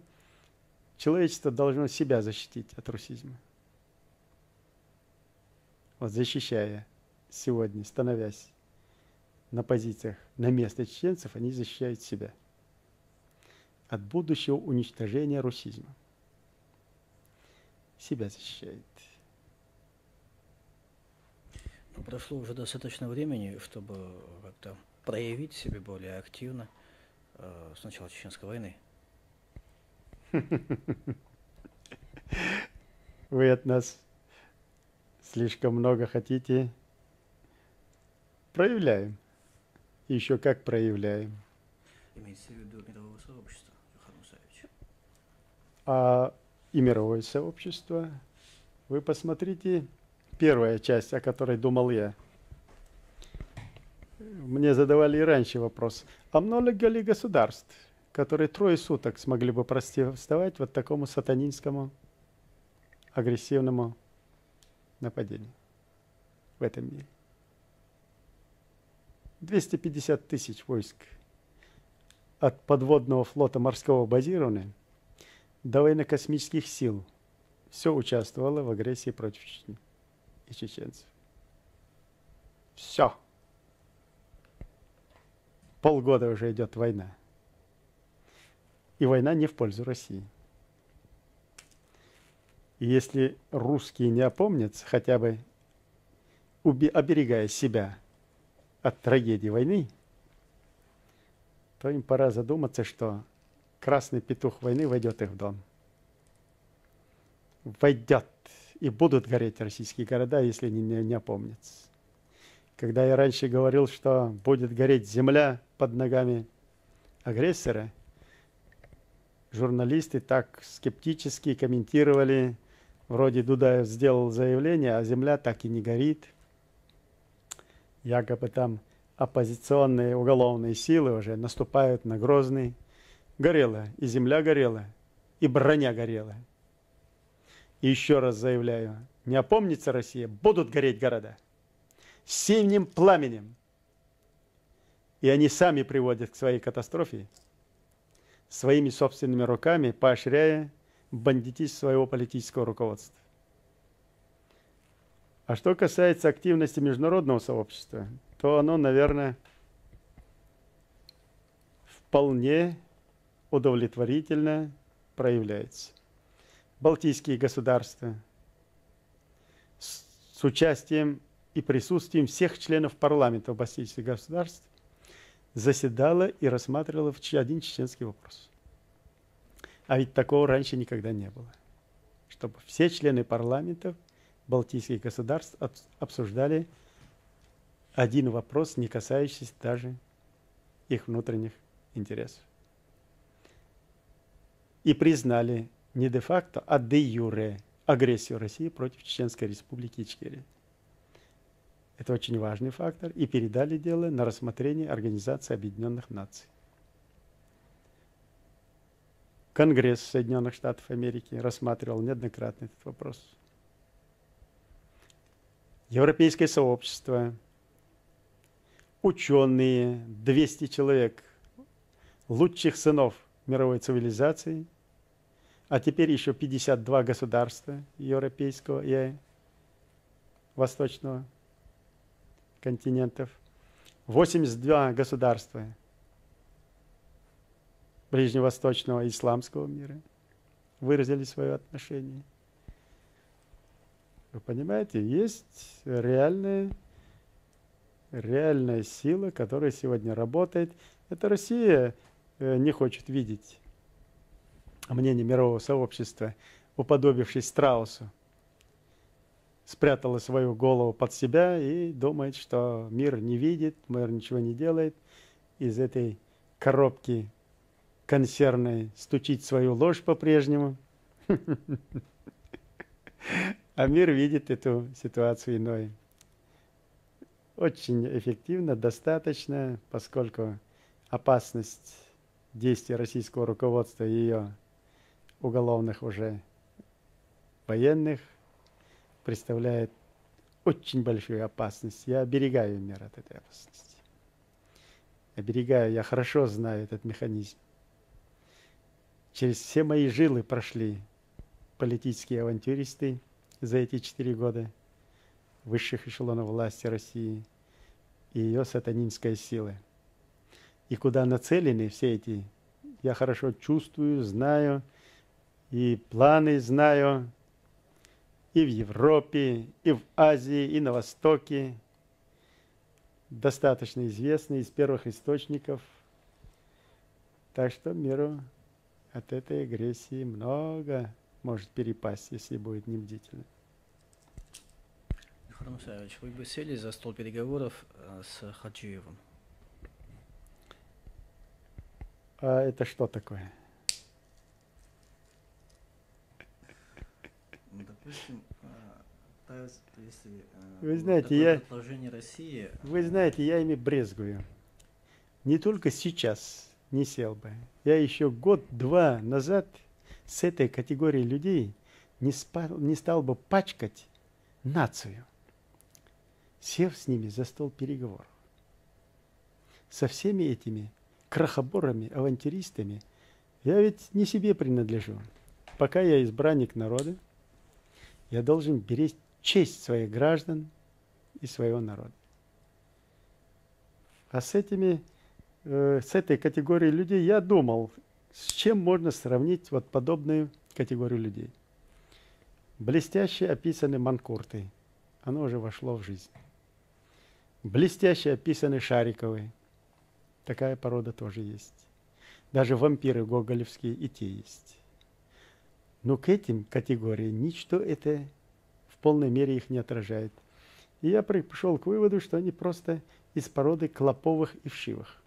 человечество должно себя защитить от русизма. Вот защищая сегодня, становясь на позициях на место чеченцев, они защищают себя от будущего уничтожения русизма себя защищает. Прошло уже достаточно времени, чтобы как-то проявить себя более активно э, с начала Чеченской войны. Вы от нас слишком много хотите. Проявляем. Еще как проявляем. Имеется в виду мирового сообщества, Юхан Мусаевич. А и мировое сообщество. Вы посмотрите, первая часть, о которой думал я. Мне задавали и раньше вопрос, а много ли государств, которые трое суток смогли бы противостоять вот такому сатанинскому агрессивному нападению в этом мире? 250 тысяч войск от подводного флота морского базирования до военно-космических сил все участвовало в агрессии против Чечни и чеченцев. Все. Полгода уже идет война. И война не в пользу России. И если русские не опомнятся, хотя бы оберегая себя от трагедии войны, то им пора задуматься, что красный петух войны войдет их в дом. Войдет и будут гореть российские города, если они не, не опомнятся. Когда я раньше говорил, что будет гореть земля под ногами агрессора, журналисты так скептически комментировали, вроде Дудаев сделал заявление, а земля так и не горит. Якобы там оппозиционные уголовные силы уже наступают на Грозный. Горела, и земля горела, и броня горела. И еще раз заявляю, не опомнится Россия, будут гореть города синим пламенем. И они сами приводят к своей катастрофе, своими собственными руками, поощряя бандитизм своего политического руководства. А что касается активности международного сообщества, то оно, наверное, вполне удовлетворительно проявляется. Балтийские государства с, участием и присутствием всех членов парламента балтийских государств заседала и рассматривала один чеченский вопрос. А ведь такого раньше никогда не было. Чтобы все члены парламентов балтийских государств обсуждали один вопрос, не касающийся даже их внутренних интересов. И признали не де-факто, а де-юре агрессию России против Чеченской республики Ичкерия. Это очень важный фактор. И передали дело на рассмотрение Организации Объединенных Наций. Конгресс Соединенных Штатов Америки рассматривал неоднократно этот вопрос. Европейское сообщество, ученые, 200 человек, лучших сынов мировой цивилизации, а теперь еще 52 государства европейского и восточного континентов, 82 государства ближневосточного исламского мира выразили свое отношение. Вы понимаете, есть реальная, реальная сила, которая сегодня работает. Это Россия э, не хочет видеть мнение мирового сообщества, уподобившись Страусу спрятала свою голову под себя и думает, что мир не видит, мир ничего не делает. Из этой коробки консервной стучить свою ложь по-прежнему. А мир видит эту ситуацию иной. Очень эффективно, достаточно, поскольку опасность действий российского руководства и ее уголовных уже военных – представляет очень большую опасность. Я оберегаю мир от этой опасности. Оберегаю, я хорошо знаю этот механизм. Через все мои жилы прошли политические авантюристы за эти четыре года высших эшелонов власти России и ее сатанинская сила. И куда нацелены все эти, я хорошо чувствую, знаю, и планы знаю, и в Европе, и в Азии, и на Востоке, достаточно известны из первых источников. Так что миру от этой агрессии много может перепасть, если будет небдительным. Харам вы бы сели за стол переговоров э, с Хаджиевым? А это что такое? Допустим, э, если э, вы знаете, я, России... Вы знаете, я ими брезгую. Не только сейчас не сел бы. Я еще год-два назад с этой категорией людей не, спал, не стал бы пачкать нацию, сев с ними за стол переговоров. Со всеми этими крахоборами, авантюристами я ведь не себе принадлежу. Пока я избранник народа, я должен беречь честь своих граждан и своего народа. А с этими, э, с этой категорией людей я думал, с чем можно сравнить вот подобную категорию людей. Блестяще описаны манкурты. Оно уже вошло в жизнь. Блестяще описаны шариковые. Такая порода тоже есть. Даже вампиры гоголевские и те есть. Но к этим категориям ничто это в полной мере их не отражает. И я пришел к выводу, что они просто из породы клоповых и вшивых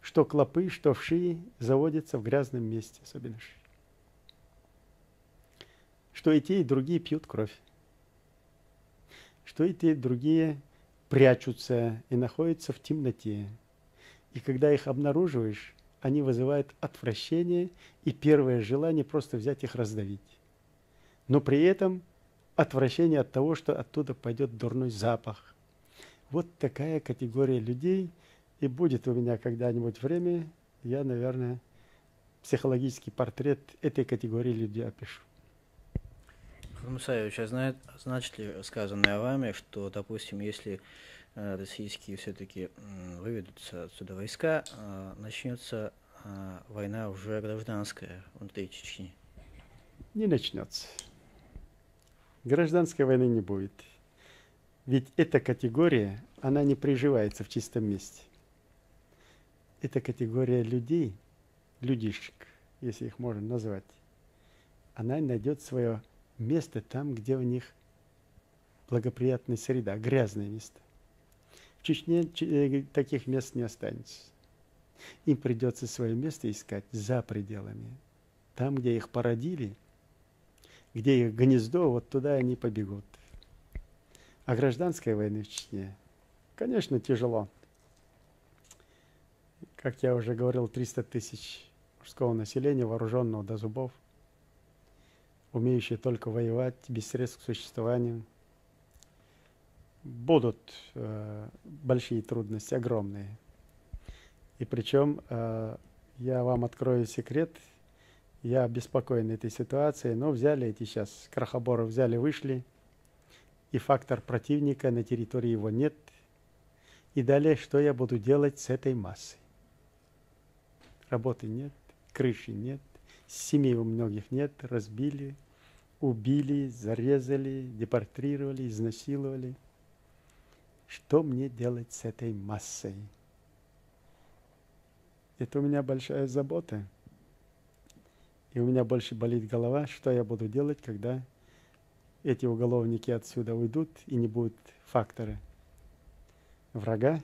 что клопы, что вши заводятся в грязном месте, особенно ши. Что и те, и другие пьют кровь. Что и те, и другие прячутся и находятся в темноте. И когда их обнаруживаешь, они вызывают отвращение и первое желание просто взять их раздавить. Но при этом отвращение от того, что оттуда пойдет дурной запах. Вот такая категория людей – и будет у меня когда-нибудь время, я, наверное, психологический портрет этой категории людей опишу. Мусаевич, а знает, значит ли сказанное вами, что, допустим, если российские все-таки выведутся отсюда войска, э, начнется э, война уже гражданская внутри Чечни? Не начнется. Гражданской войны не будет. Ведь эта категория, она не приживается в чистом месте эта категория людей, людишек, если их можно назвать, она найдет свое место там, где у них благоприятная среда, грязное место. Чечне э, таких мест не останется. Им придется свое место искать за пределами. Там, где их породили, где их гнездо, вот туда они побегут. А гражданской войны в Чечне, конечно, тяжело как я уже говорил, 300 тысяч мужского населения, вооруженного до зубов, умеющие только воевать, без средств к существованию. Будут э, большие трудности, огромные. И причем, э, я вам открою секрет, я обеспокоен этой ситуацией, но взяли эти сейчас, крахоборы взяли, вышли, и фактор противника на территории его нет. И далее, что я буду делать с этой массой? работы нет, крыши нет, семей у многих нет, разбили, убили, зарезали, депортрировали, изнасиловали. Что мне делать с этой массой? Это у меня большая забота. И у меня больше болит голова, что я буду делать, когда эти уголовники отсюда уйдут и не будет фактора врага,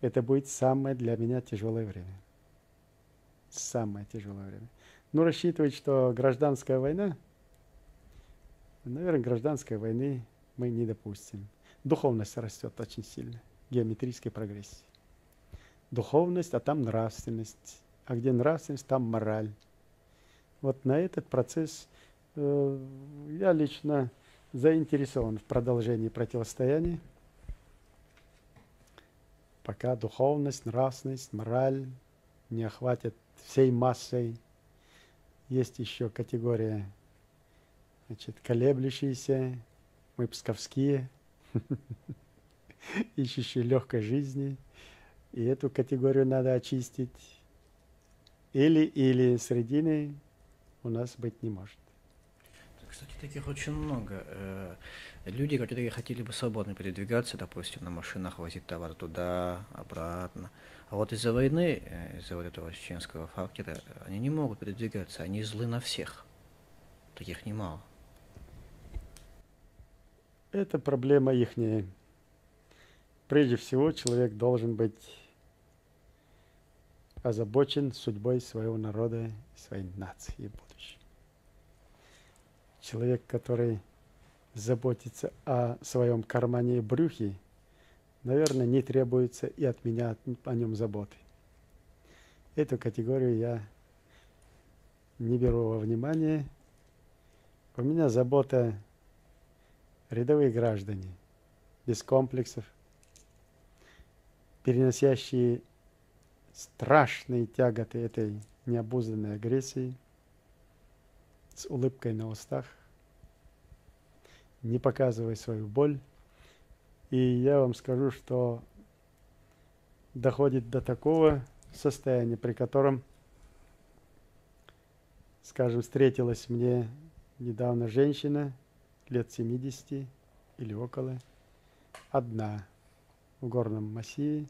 это будет самое для меня тяжелое время. Самое тяжелое время. Но рассчитывать, что гражданская война, наверное, гражданской войны мы не допустим. Духовность растет очень сильно, геометрической прогрессии. Духовность, а там нравственность. А где нравственность, там мораль. Вот на этот процесс э, я лично заинтересован в продолжении противостояния пока духовность, нравственность, мораль не охватят всей массой. Есть еще категория значит, колеблющиеся, мы псковские, ищущие легкой жизни. И эту категорию надо очистить. Или, или средины у нас быть не может. Кстати, таких очень много. Э, люди, которые хотели бы свободно передвигаться, допустим, на машинах возить товар туда, обратно. А вот из-за войны, э, из-за вот этого чеченского фактора, они не могут передвигаться, они злы на всех. Таких немало. Это проблема ихняя. Прежде всего, человек должен быть озабочен судьбой своего народа, своей нации и будущего. Человек, который заботится о своем кармане и брюхе, наверное, не требуется и от меня о нем заботы. Эту категорию я не беру во внимание. У меня забота рядовые граждане, без комплексов, переносящие страшные тяготы этой необузданной агрессии, с улыбкой на устах, не показывая свою боль. И я вам скажу, что доходит до такого состояния, при котором, скажем, встретилась мне недавно женщина лет 70 или около, одна в горном массиве,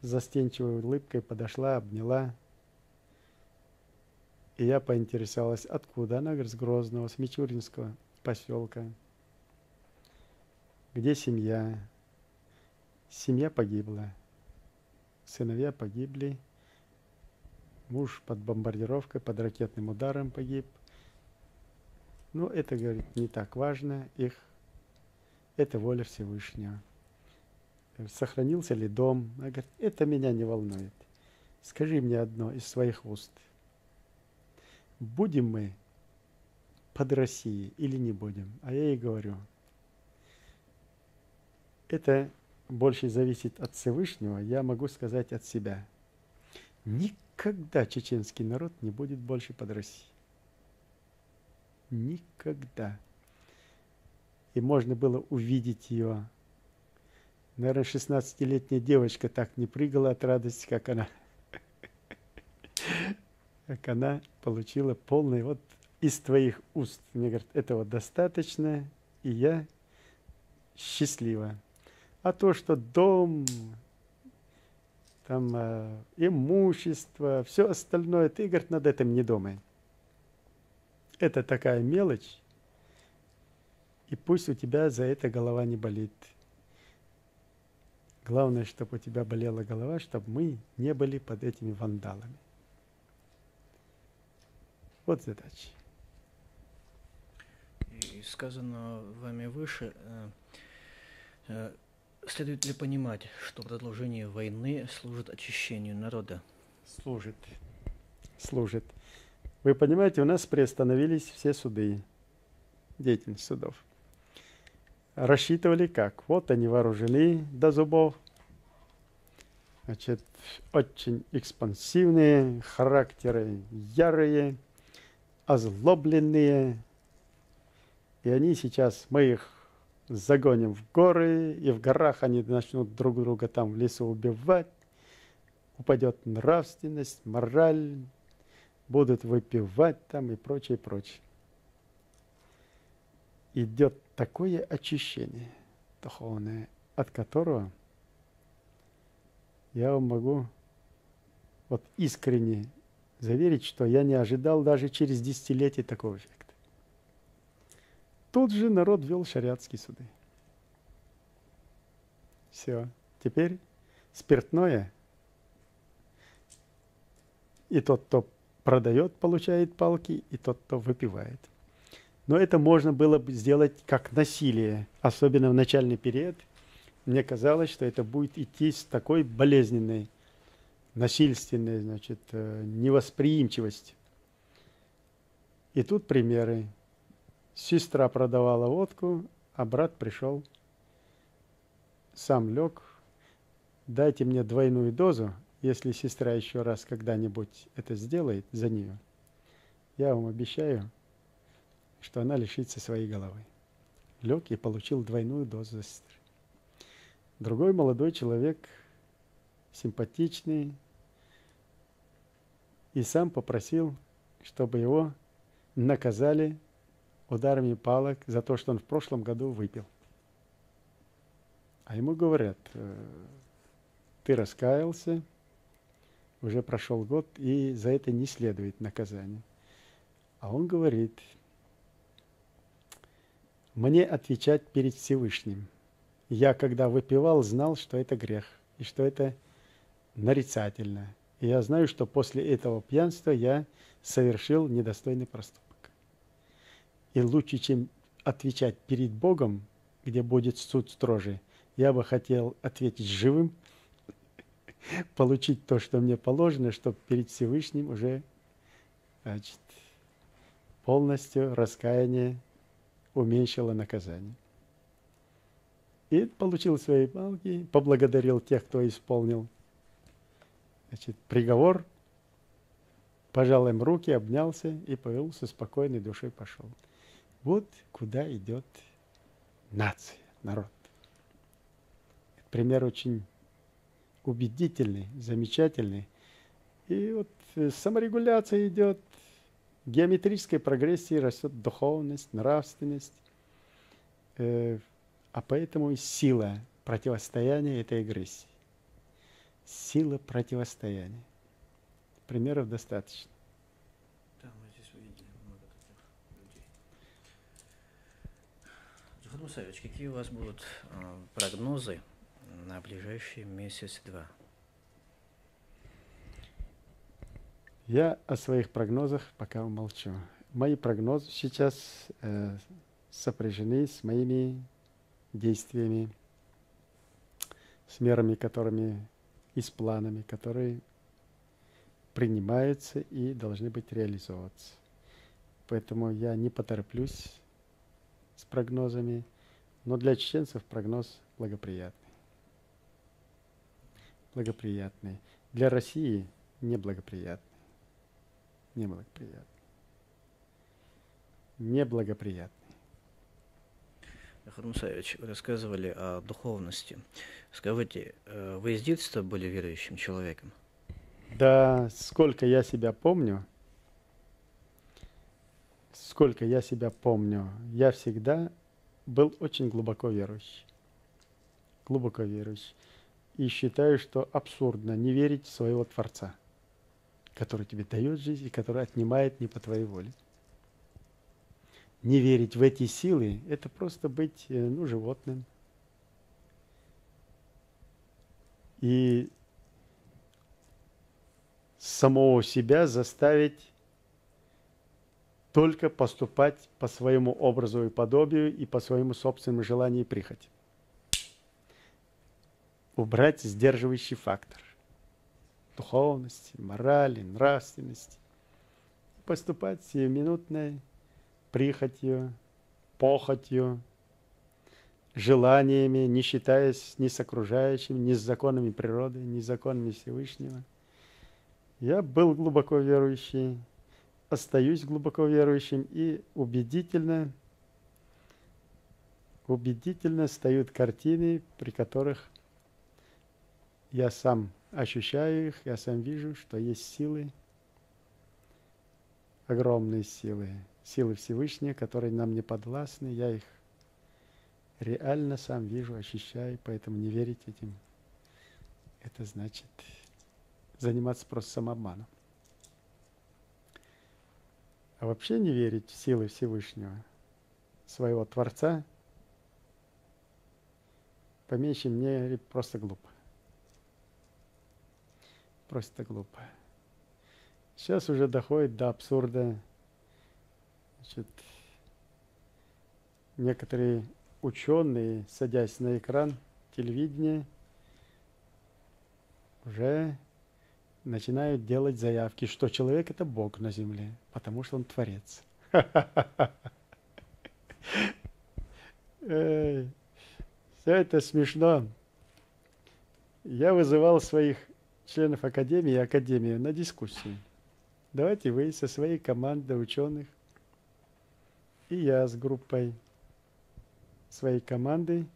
с застенчивой улыбкой подошла, обняла. И я поинтересовалась, откуда. Она говорит, с Грозного, с Мичуринского поселка. Где семья? Семья погибла. Сыновья погибли. Муж под бомбардировкой, под ракетным ударом погиб. Но это, говорит, не так важно. Их это воля Всевышнего сохранился ли дом. Она говорит, это меня не волнует. Скажи мне одно из своих уст. Будем мы под Россией или не будем? А я ей говорю, это больше зависит от Всевышнего, я могу сказать от себя. Никогда чеченский народ не будет больше под Россией. Никогда. И можно было увидеть ее Наверное, 16-летняя девочка так не прыгала от радости, как она. Как она получила полный вот из твоих уст. Мне говорят, этого достаточно, и я счастлива. А то, что дом, там э, имущество, все остальное, ты, говорит, над этим не думай. Это такая мелочь, и пусть у тебя за это голова не болит. Главное, чтобы у тебя болела голова, чтобы мы не были под этими вандалами. Вот задача. И сказано вами выше, э, э, следует ли понимать, что продолжение войны служит очищению народа? Служит. Служит. Вы понимаете, у нас приостановились все суды, деятельность судов рассчитывали как? Вот они вооружены до зубов, значит, очень экспансивные, характеры ярые, озлобленные. И они сейчас, мы их загоним в горы, и в горах они начнут друг друга там в лесу убивать. Упадет нравственность, мораль, будут выпивать там и прочее, прочее. Идет такое очищение духовное, от которого я вам могу вот искренне заверить, что я не ожидал даже через десятилетие такого эффекта. Тут же народ вел шариатские суды. Все. Теперь спиртное и тот, кто продает, получает палки, и тот, кто выпивает – но это можно было бы сделать как насилие, особенно в начальный период. Мне казалось, что это будет идти с такой болезненной, насильственной, значит, э, невосприимчивостью. И тут примеры. Сестра продавала водку, а брат пришел, сам лег. Дайте мне двойную дозу, если сестра еще раз когда-нибудь это сделает за нее. Я вам обещаю, что она лишится своей головы. Лег и получил двойную дозу сестры. Другой молодой человек, симпатичный, и сам попросил, чтобы его наказали ударами палок за то, что он в прошлом году выпил. А ему говорят, «Э, ты раскаялся, уже прошел год, и за это не следует наказание. А он говорит, мне отвечать перед Всевышним. Я, когда выпивал, знал, что это грех, и что это нарицательно. И я знаю, что после этого пьянства я совершил недостойный проступок. И лучше, чем отвечать перед Богом, где будет суд строже, я бы хотел ответить живым, получить то, что мне положено, чтобы перед Всевышним уже значит, полностью раскаяние уменьшило наказание. И получил свои палки, поблагодарил тех, кто исполнил значит, приговор, пожал им руки, обнялся и повел со спокойной душой пошел. Вот куда идет нация, народ. Пример очень убедительный, замечательный. И вот э, саморегуляция идет, геометрической прогрессии растет духовность, нравственность, э, а поэтому и сила противостояния этой агрессии. Сила противостояния. Примеров достаточно. Да, мы здесь увидели много таких людей. Джихад какие у вас будут э, прогнозы на ближайший месяц-два? Я о своих прогнозах пока умолчу. Мои прогнозы сейчас э, сопряжены с моими действиями, с мерами, которыми и с планами, которые принимаются и должны быть реализовываться. Поэтому я не потороплюсь с прогнозами, но для чеченцев прогноз благоприятный. Благоприятный. Для России неблагоприятный. Неблагоприятный. Неблагоприятный. Хармусаевич, вы рассказывали о духовности. Скажите, э, вы с детства были верующим человеком? Да, сколько я себя помню, сколько я себя помню, я всегда был очень глубоко верующий. Глубоко верующий. И считаю, что абсурдно не верить в своего Творца, который тебе дает жизнь и который отнимает не по твоей воле не верить в эти силы, это просто быть э, ну, животным. И самого себя заставить только поступать по своему образу и подобию и по своему собственному желанию и прихоти. Убрать сдерживающий фактор духовности, морали, нравственности. Поступать сиюминутной прихотью, похотью, желаниями, не считаясь ни с окружающими, ни с законами природы, ни с законами Всевышнего. Я был глубоко верующий, остаюсь глубоко верующим и убедительно, убедительно стоят картины, при которых я сам ощущаю их, я сам вижу, что есть силы, огромные силы, силы Всевышнего, которые нам не подвластны. Я их реально сам вижу, ощущаю, поэтому не верить этим. Это значит заниматься просто самообманом. А вообще не верить в силы Всевышнего, своего Творца, по меньшей мере, просто глупо. Просто глупо. Сейчас уже доходит до абсурда Значит, некоторые ученые, садясь на экран телевидения, уже начинают делать заявки, что человек это Бог на земле, потому что он творец. Все это смешно. Я вызывал своих членов Академии и Академию на дискуссию. Давайте вы со своей командой ученых и я с группой своей команды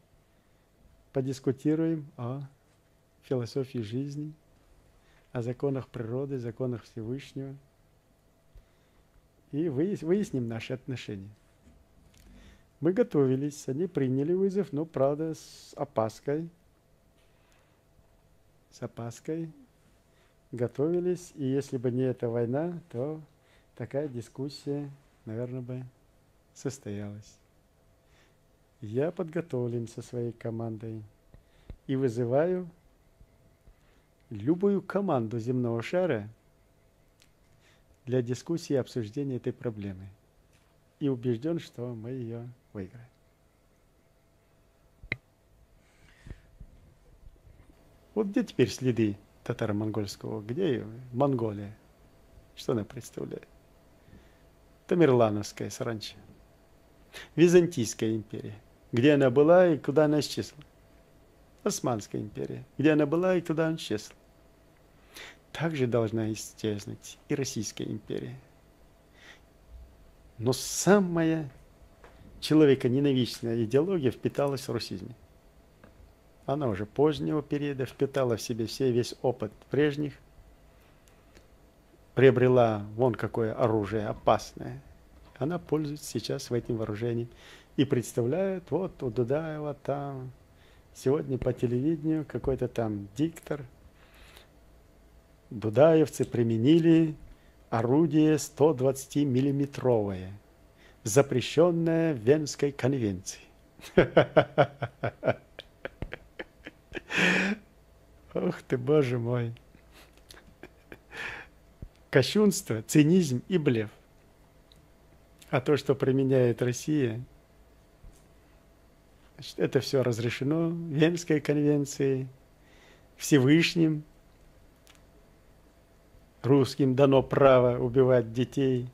подискутируем о философии жизни, о законах природы, законах Всевышнего. и выясним наши отношения. Мы готовились, они приняли вызов, но, правда, с опаской. С опаской готовились, и если бы не эта война, то такая дискуссия, наверное, бы состоялась. Я подготовлен со своей командой и вызываю любую команду земного шара для дискуссии и обсуждения этой проблемы. И убежден, что мы ее выиграем. Вот где теперь следы татаро-монгольского? Где ее? Монголия. Что она представляет? Тамерлановская саранча. Византийская империя. Где она была и куда она исчезла? Османская империя. Где она была и куда она исчезла? Также должна исчезнуть и Российская империя. Но самая человеконенавистная идеология впиталась в русизме. Она уже позднего периода впитала в себе все, весь опыт прежних, приобрела вон какое оружие опасное. Она пользуется сейчас этим вооружением и представляет, вот у Дудаева там, сегодня по телевидению какой-то там диктор, дудаевцы применили орудие 120-миллиметровое, запрещенное Венской конвенцией. Ох ты, боже мой. Кощунство, цинизм и блеф. А то, что применяет Россия, это все разрешено Венской конвенцией, Всевышним. Русским дано право убивать детей,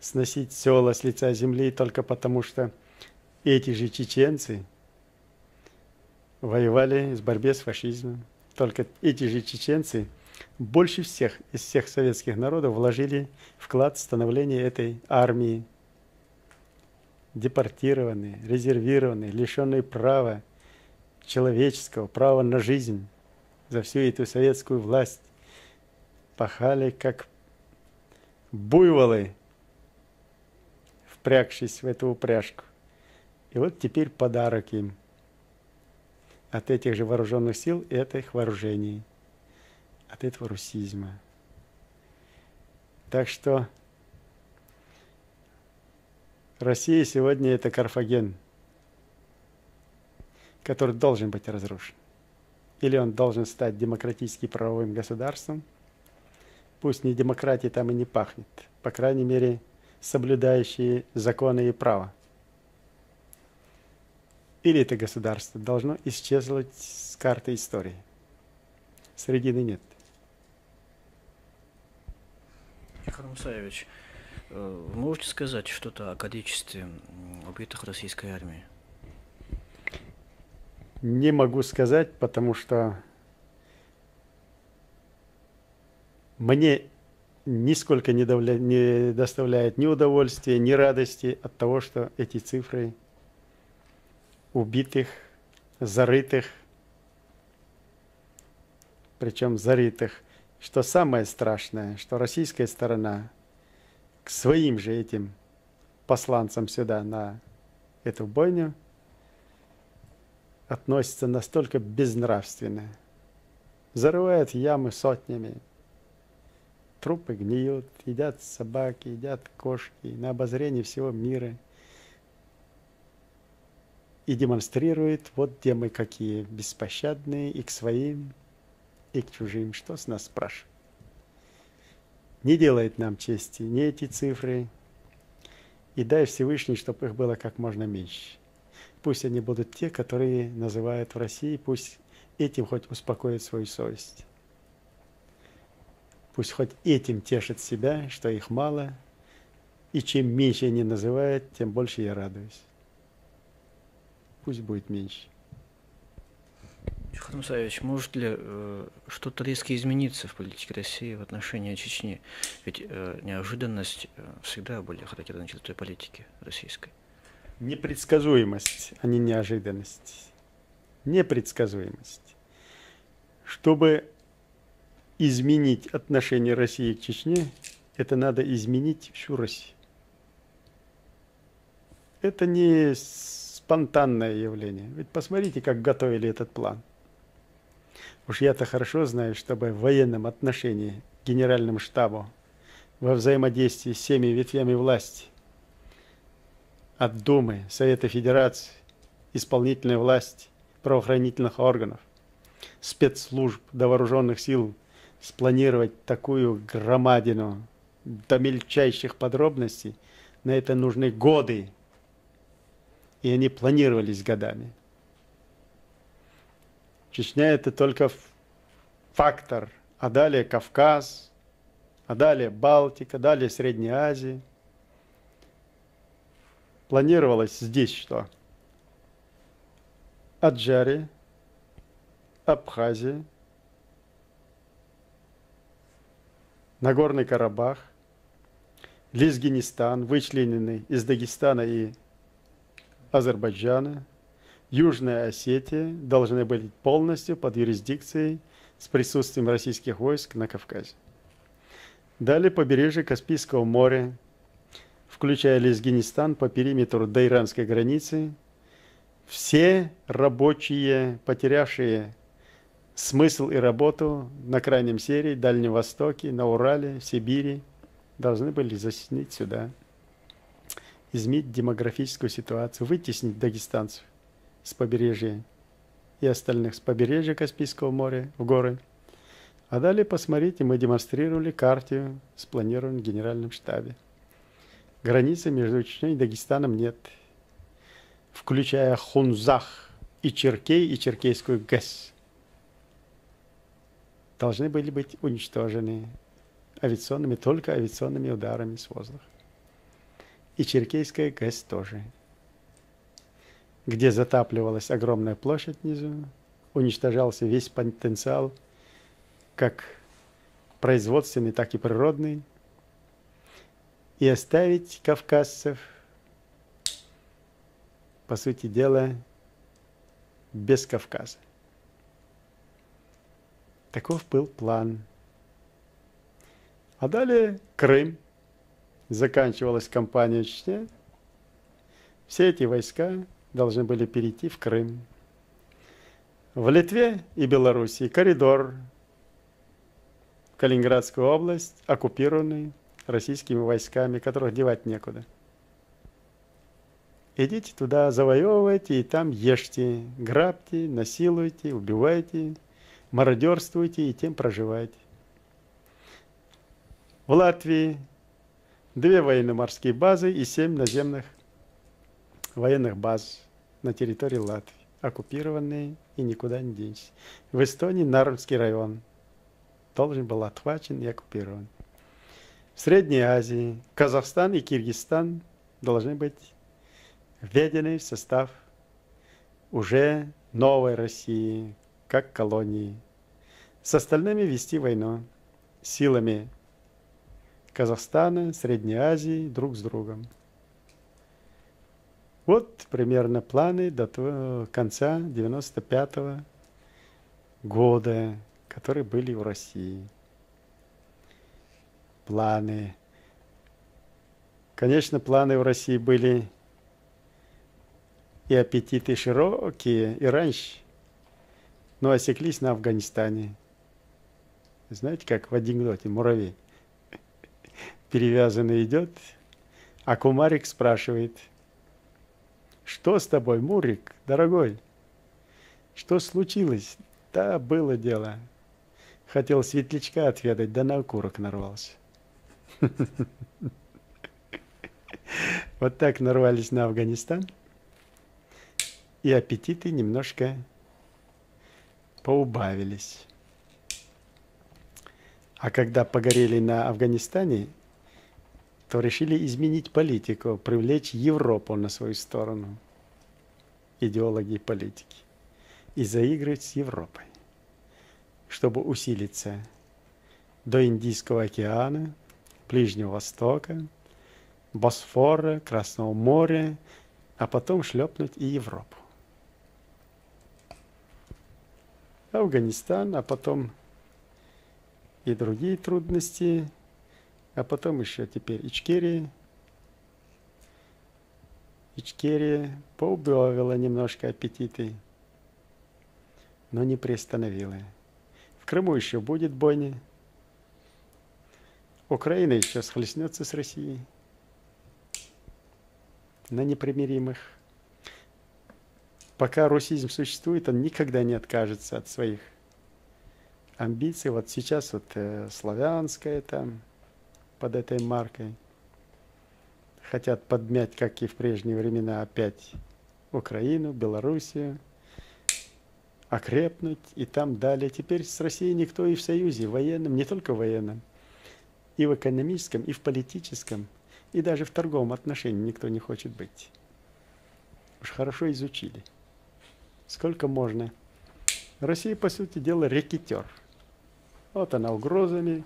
сносить села с лица земли только потому, что эти же чеченцы воевали в борьбе с фашизмом. Только эти же чеченцы больше всех из всех советских народов вложили вклад в становление этой армии – депортированные, резервированные, лишенные права человеческого, права на жизнь за всю эту советскую власть, пахали как буйволы, впрягшись в эту упряжку. И вот теперь подарок им от этих же вооруженных сил и от их вооружений, от этого русизма. Так что Россия сегодня это Карфаген, который должен быть разрушен. Или он должен стать демократически правовым государством. Пусть не демократии там и не пахнет. По крайней мере, соблюдающие законы и право. Или это государство должно исчезнуть с карты истории. Средины нет. Михаил Мусаевич, Э, можете сказать что-то о количестве убитых российской армии? Не могу сказать, потому что мне нисколько не, давля... не доставляет ни удовольствия, ни радости от того, что эти цифры убитых, зарытых, причем зарытых. Что самое страшное, что российская сторона к своим же этим посланцам сюда на эту бойню относится настолько безнравственно. Зарывают ямы сотнями. Трупы гниют, едят собаки, едят кошки на обозрение всего мира. И демонстрирует, вот где мы какие беспощадные и к своим, и к чужим. Что с нас спрашивают? не делает нам чести ни эти цифры, и дай Всевышний, чтобы их было как можно меньше. Пусть они будут те, которые называют в России, пусть этим хоть успокоит свою совесть. Пусть хоть этим тешит себя, что их мало, и чем меньше они называют, тем больше я радуюсь. Пусть будет меньше. Михаил Мусаевич, может ли э, что-то резко измениться в политике России в отношении Чечни? Ведь э, неожиданность э, всегда были характерны чертой политики российской. Непредсказуемость, а не неожиданность. Непредсказуемость. Чтобы изменить отношение России к Чечне, это надо изменить всю Россию. это не спонтанное явление. Ведь посмотрите, как готовили этот план. Уж я-то хорошо знаю, чтобы в военном отношении к генеральному штабу во взаимодействии с всеми ветвями власти от Думы, Совета Федерации, исполнительной власти, правоохранительных органов, спецслужб до вооруженных сил спланировать такую громадину до мельчайших подробностей, на это нужны годы. И они планировались годами. Чечня это только фактор, а далее Кавказ, а далее Балтика, далее Средняя Азия. Планировалось здесь что? Аджария, Абхазия, Нагорный Карабах, Лизгинистан, вычлененный из Дагестана и Азербайджана, Южная Осетия должны быть полностью под юрисдикцией с присутствием российских войск на Кавказе. Далее побережье Каспийского моря, включая Лизгинистан по периметру до иранской границы, все рабочие, потерявшие смысл и работу на Крайнем Севере, Дальнем Востоке, на Урале, в Сибири должны были заснить сюда, изменить демографическую ситуацию, вытеснить дагестанцев с побережья и остальных с побережья Каспийского моря в горы. А далее, посмотрите, мы демонстрировали карту, спланированную в Генеральном штабе. Границы между Чечней и Дагестаном нет, включая Хунзах и Черкей и Черкейскую ГЭС должны были быть уничтожены авиационными, только авиационными ударами с воздуха. И Черкейская ГЭС тоже, где затапливалась огромная площадь внизу, уничтожался весь потенциал, как производственный, так и природный, и оставить кавказцев, по сути дела, без Кавказа. Таков был план. А далее Крым. Заканчивалась кампания Чечне. Все эти войска должны были перейти в Крым. В Литве и Белоруссии коридор Калининградскую область, оккупированный российскими войсками, которых девать некуда. Идите туда, завоевывайте, и там ешьте, грабьте, насилуйте, убивайте – мародерствуете и тем проживаете. В Латвии две военно-морские базы и семь наземных военных баз на территории Латвии, оккупированные и никуда не денешься. В Эстонии Нарвский район должен был отхвачен и оккупирован. В Средней Азии Казахстан и Киргизстан должны быть введены в состав уже новой России, как колонии. С остальными вести войну силами Казахстана, Средней Азии друг с другом. Вот примерно планы до конца 95 -го года, которые были в России. Планы. Конечно, планы в России были и аппетиты широкие, и раньше – но осеклись на Афганистане. Знаете, как в анекдоте муравей перевязанный идет, а кумарик спрашивает, что с тобой, Мурик, дорогой? Что случилось? Да, было дело. Хотел светлячка отведать, да на окурок нарвался. Вот так нарвались на Афганистан. И аппетиты немножко поубавились. А когда погорели на Афганистане, то решили изменить политику, привлечь Европу на свою сторону, идеологи политики, и заигрывать с Европой, чтобы усилиться до Индийского океана, Ближнего Востока, Босфора, Красного моря, а потом шлепнуть и Европу. Афганистан, а потом и другие трудности, а потом еще теперь Ичкерия, Ичкерия поубавила немножко аппетиты, но не приостановила. В Крыму еще будет бойня. Украина еще схлестнется с Россией на непримиримых. Пока русизм существует, он никогда не откажется от своих амбиций. Вот сейчас вот э, славянская там под этой маркой хотят подмять, как и в прежние времена, опять Украину, Белоруссию, окрепнуть и там далее. Теперь с Россией никто и в союзе, военном, не только военном, и в экономическом, и в политическом, и даже в торговом отношении никто не хочет быть. Уж хорошо изучили. Сколько можно. Россия, по сути дела, рекетер. Вот она угрозами,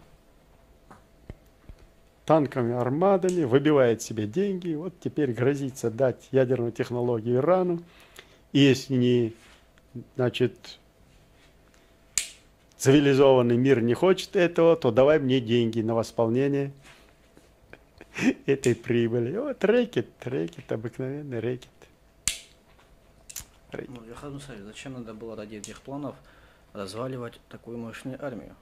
танками, армадами, выбивает себе деньги. Вот теперь грозится дать ядерную технологию Ирану. И если не, значит, цивилизованный мир не хочет этого, то давай мне деньги на восполнение этой прибыли. Вот рэкет, рэкет, обыкновенный рэкет. Ну, Яхан Мусаевич, зачем надо было ради этих планов разваливать такую мощную армию?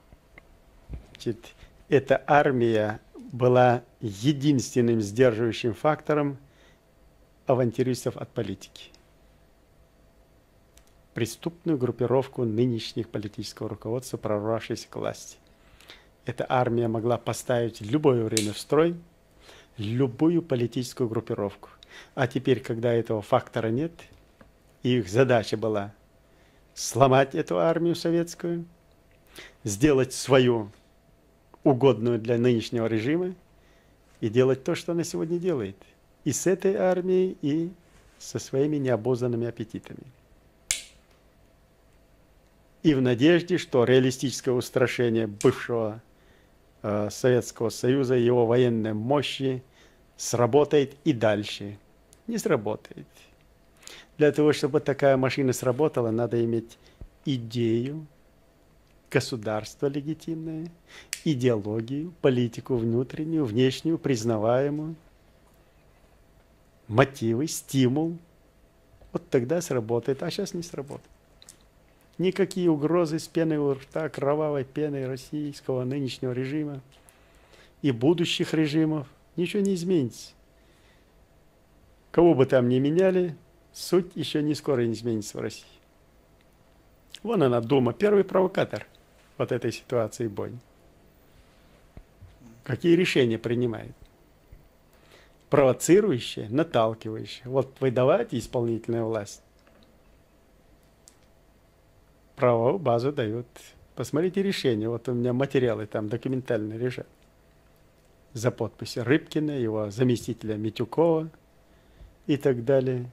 Значит, эта армия была единственным сдерживающим фактором авантюристов от политики. Преступную группировку нынешних политического руководства, прорвавшейся к власти. Эта армия могла поставить любое время в строй любую политическую группировку. А теперь, когда этого фактора нет, их задача была сломать эту армию советскую, сделать свою угодную для нынешнего режима и делать то, что она сегодня делает. И с этой армией, и со своими необузанными аппетитами. И в надежде, что реалистическое устрашение бывшего э, Советского Союза, его военной мощи сработает и дальше. Не сработает. Для того, чтобы такая машина сработала, надо иметь идею, государство легитимное, идеологию, политику внутреннюю, внешнюю, признаваемую, мотивы, стимул. Вот тогда сработает, а сейчас не сработает. Никакие угрозы с пеной у рта, кровавой пеной российского нынешнего режима и будущих режимов, ничего не изменится. Кого бы там ни меняли, суть еще не скоро не изменится в России. Вон она, Дума, первый провокатор вот этой ситуации бойни. Какие решения принимает? Провоцирующие, наталкивающие. Вот вы давайте исполнительная власть. Правовую базу дают. Посмотрите решение. Вот у меня материалы там документальные лежат. За подписью Рыбкина, его заместителя Митюкова и так далее.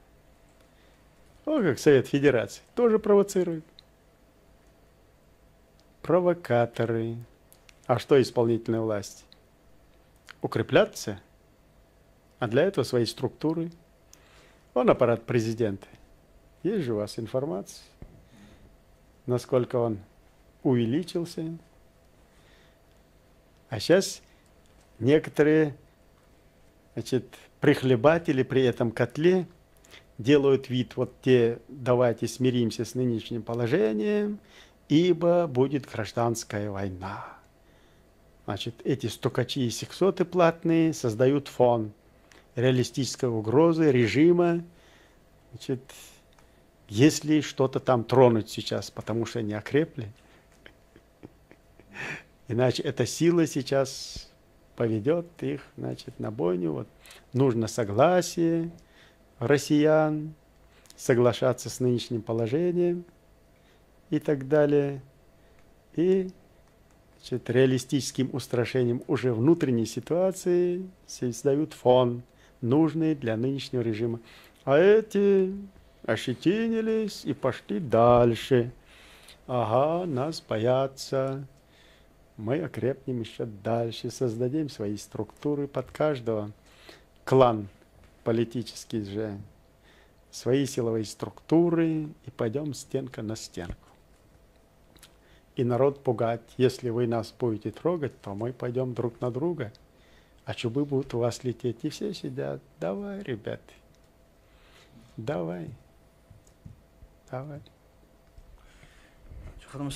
О, как Совет Федерации. Тоже провоцирует провокаторы. А что исполнительная власть? Укрепляться, а для этого свои структуры. Он аппарат президента. Есть же у вас информация, насколько он увеличился. А сейчас некоторые значит, прихлебатели при этом котле делают вид, вот те, давайте смиримся с нынешним положением, ибо будет гражданская война. Значит, эти стукачи и сексоты платные создают фон реалистической угрозы режима. Значит, если что-то там тронуть сейчас, потому что они окрепли, иначе эта сила сейчас поведет их значит, на бойню. Вот. Нужно согласие россиян, соглашаться с нынешним положением – и так далее. И значит, реалистическим устрашением уже внутренней ситуации создают фон, нужный для нынешнего режима. А эти ощетинились и пошли дальше. Ага, нас боятся. Мы окрепнем еще дальше, создадим свои структуры под каждого. Клан политический же, свои силовые структуры и пойдем стенка на стенку и народ пугать. Если вы нас будете трогать, то мы пойдем друг на друга. А чубы будут у вас лететь. И все сидят. Давай, ребят. Давай. Давай. Фарум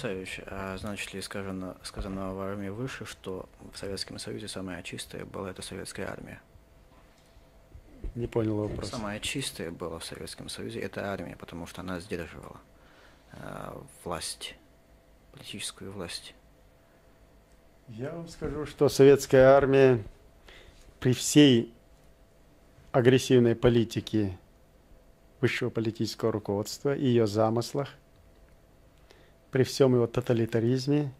а значит ли сказано, сказано в армии выше, что в Советском Союзе самая чистая была эта советская армия? Не понял вопрос. Самая чистая была в Советском Союзе это армия, потому что она сдерживала э, власть, политическую власть. Я вам скажу, что советская армия при всей агрессивной политике высшего политического руководства и ее замыслах, при всем его тоталитаризме,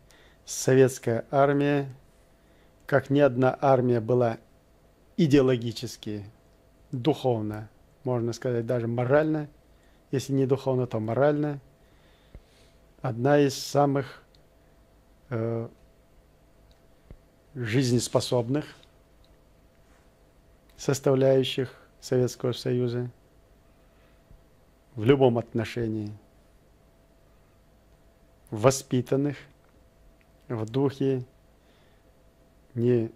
советская армия, как ни одна армия была идеологически, духовно, можно сказать, даже морально, если не духовно, то морально, одна из самых э, жизнеспособных составляющих Советского Союза в любом отношении, воспитанных в духе не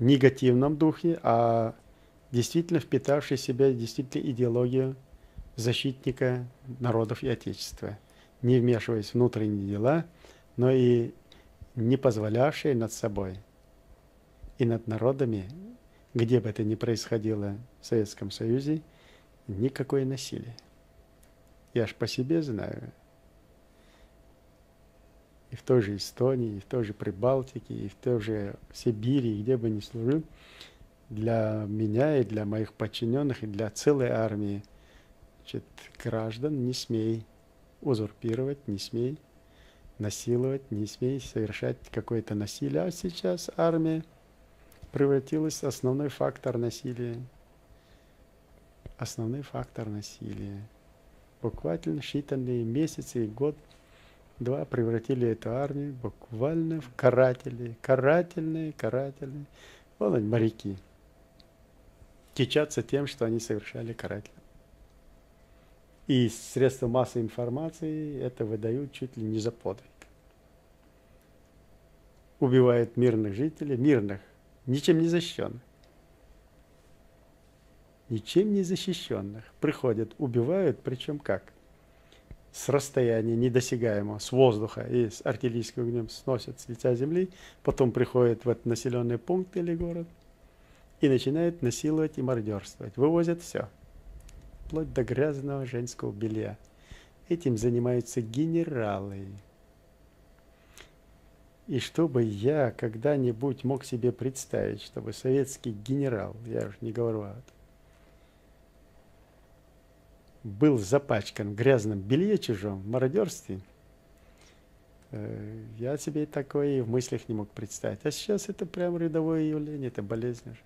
негативном духе, а действительно впитавший в себя действительно идеологию защитника народов и Отечества, не вмешиваясь в внутренние дела, но и не позволявшие над собой и над народами, где бы это ни происходило в Советском Союзе, никакое насилие. Я ж по себе знаю. И в той же Эстонии, и в той же Прибалтике, и в той же Сибири, где бы ни служил, для меня и для моих подчиненных, и для целой армии значит, граждан не смей узурпировать, не смей насиловать, не смей совершать какое-то насилие. А сейчас армия превратилась в основной фактор насилия. Основной фактор насилия. Буквально считанные месяцы и год, два превратили эту армию буквально в каратели. Карательные, карательные. Вот они, моряки. Кичатся тем, что они совершали карательные. И средства массовой информации это выдают чуть ли не за подвиг. Убивают мирных жителей, мирных, ничем не защищенных. Ничем не защищенных. Приходят, убивают, причем как? С расстояния недосягаемого, с воздуха и с артиллерийским огнем сносят с лица земли, потом приходят в этот населенный пункт или город и начинают насиловать и мародерствовать. Вывозят все – вплоть до грязного женского белья. Этим занимаются генералы. И чтобы я когда-нибудь мог себе представить, чтобы советский генерал, я уже не говорю о был запачкан в грязном белье чужом, в мародерстве, э, я себе такое и в мыслях не мог представить. А сейчас это прям рядовое явление, это болезнь.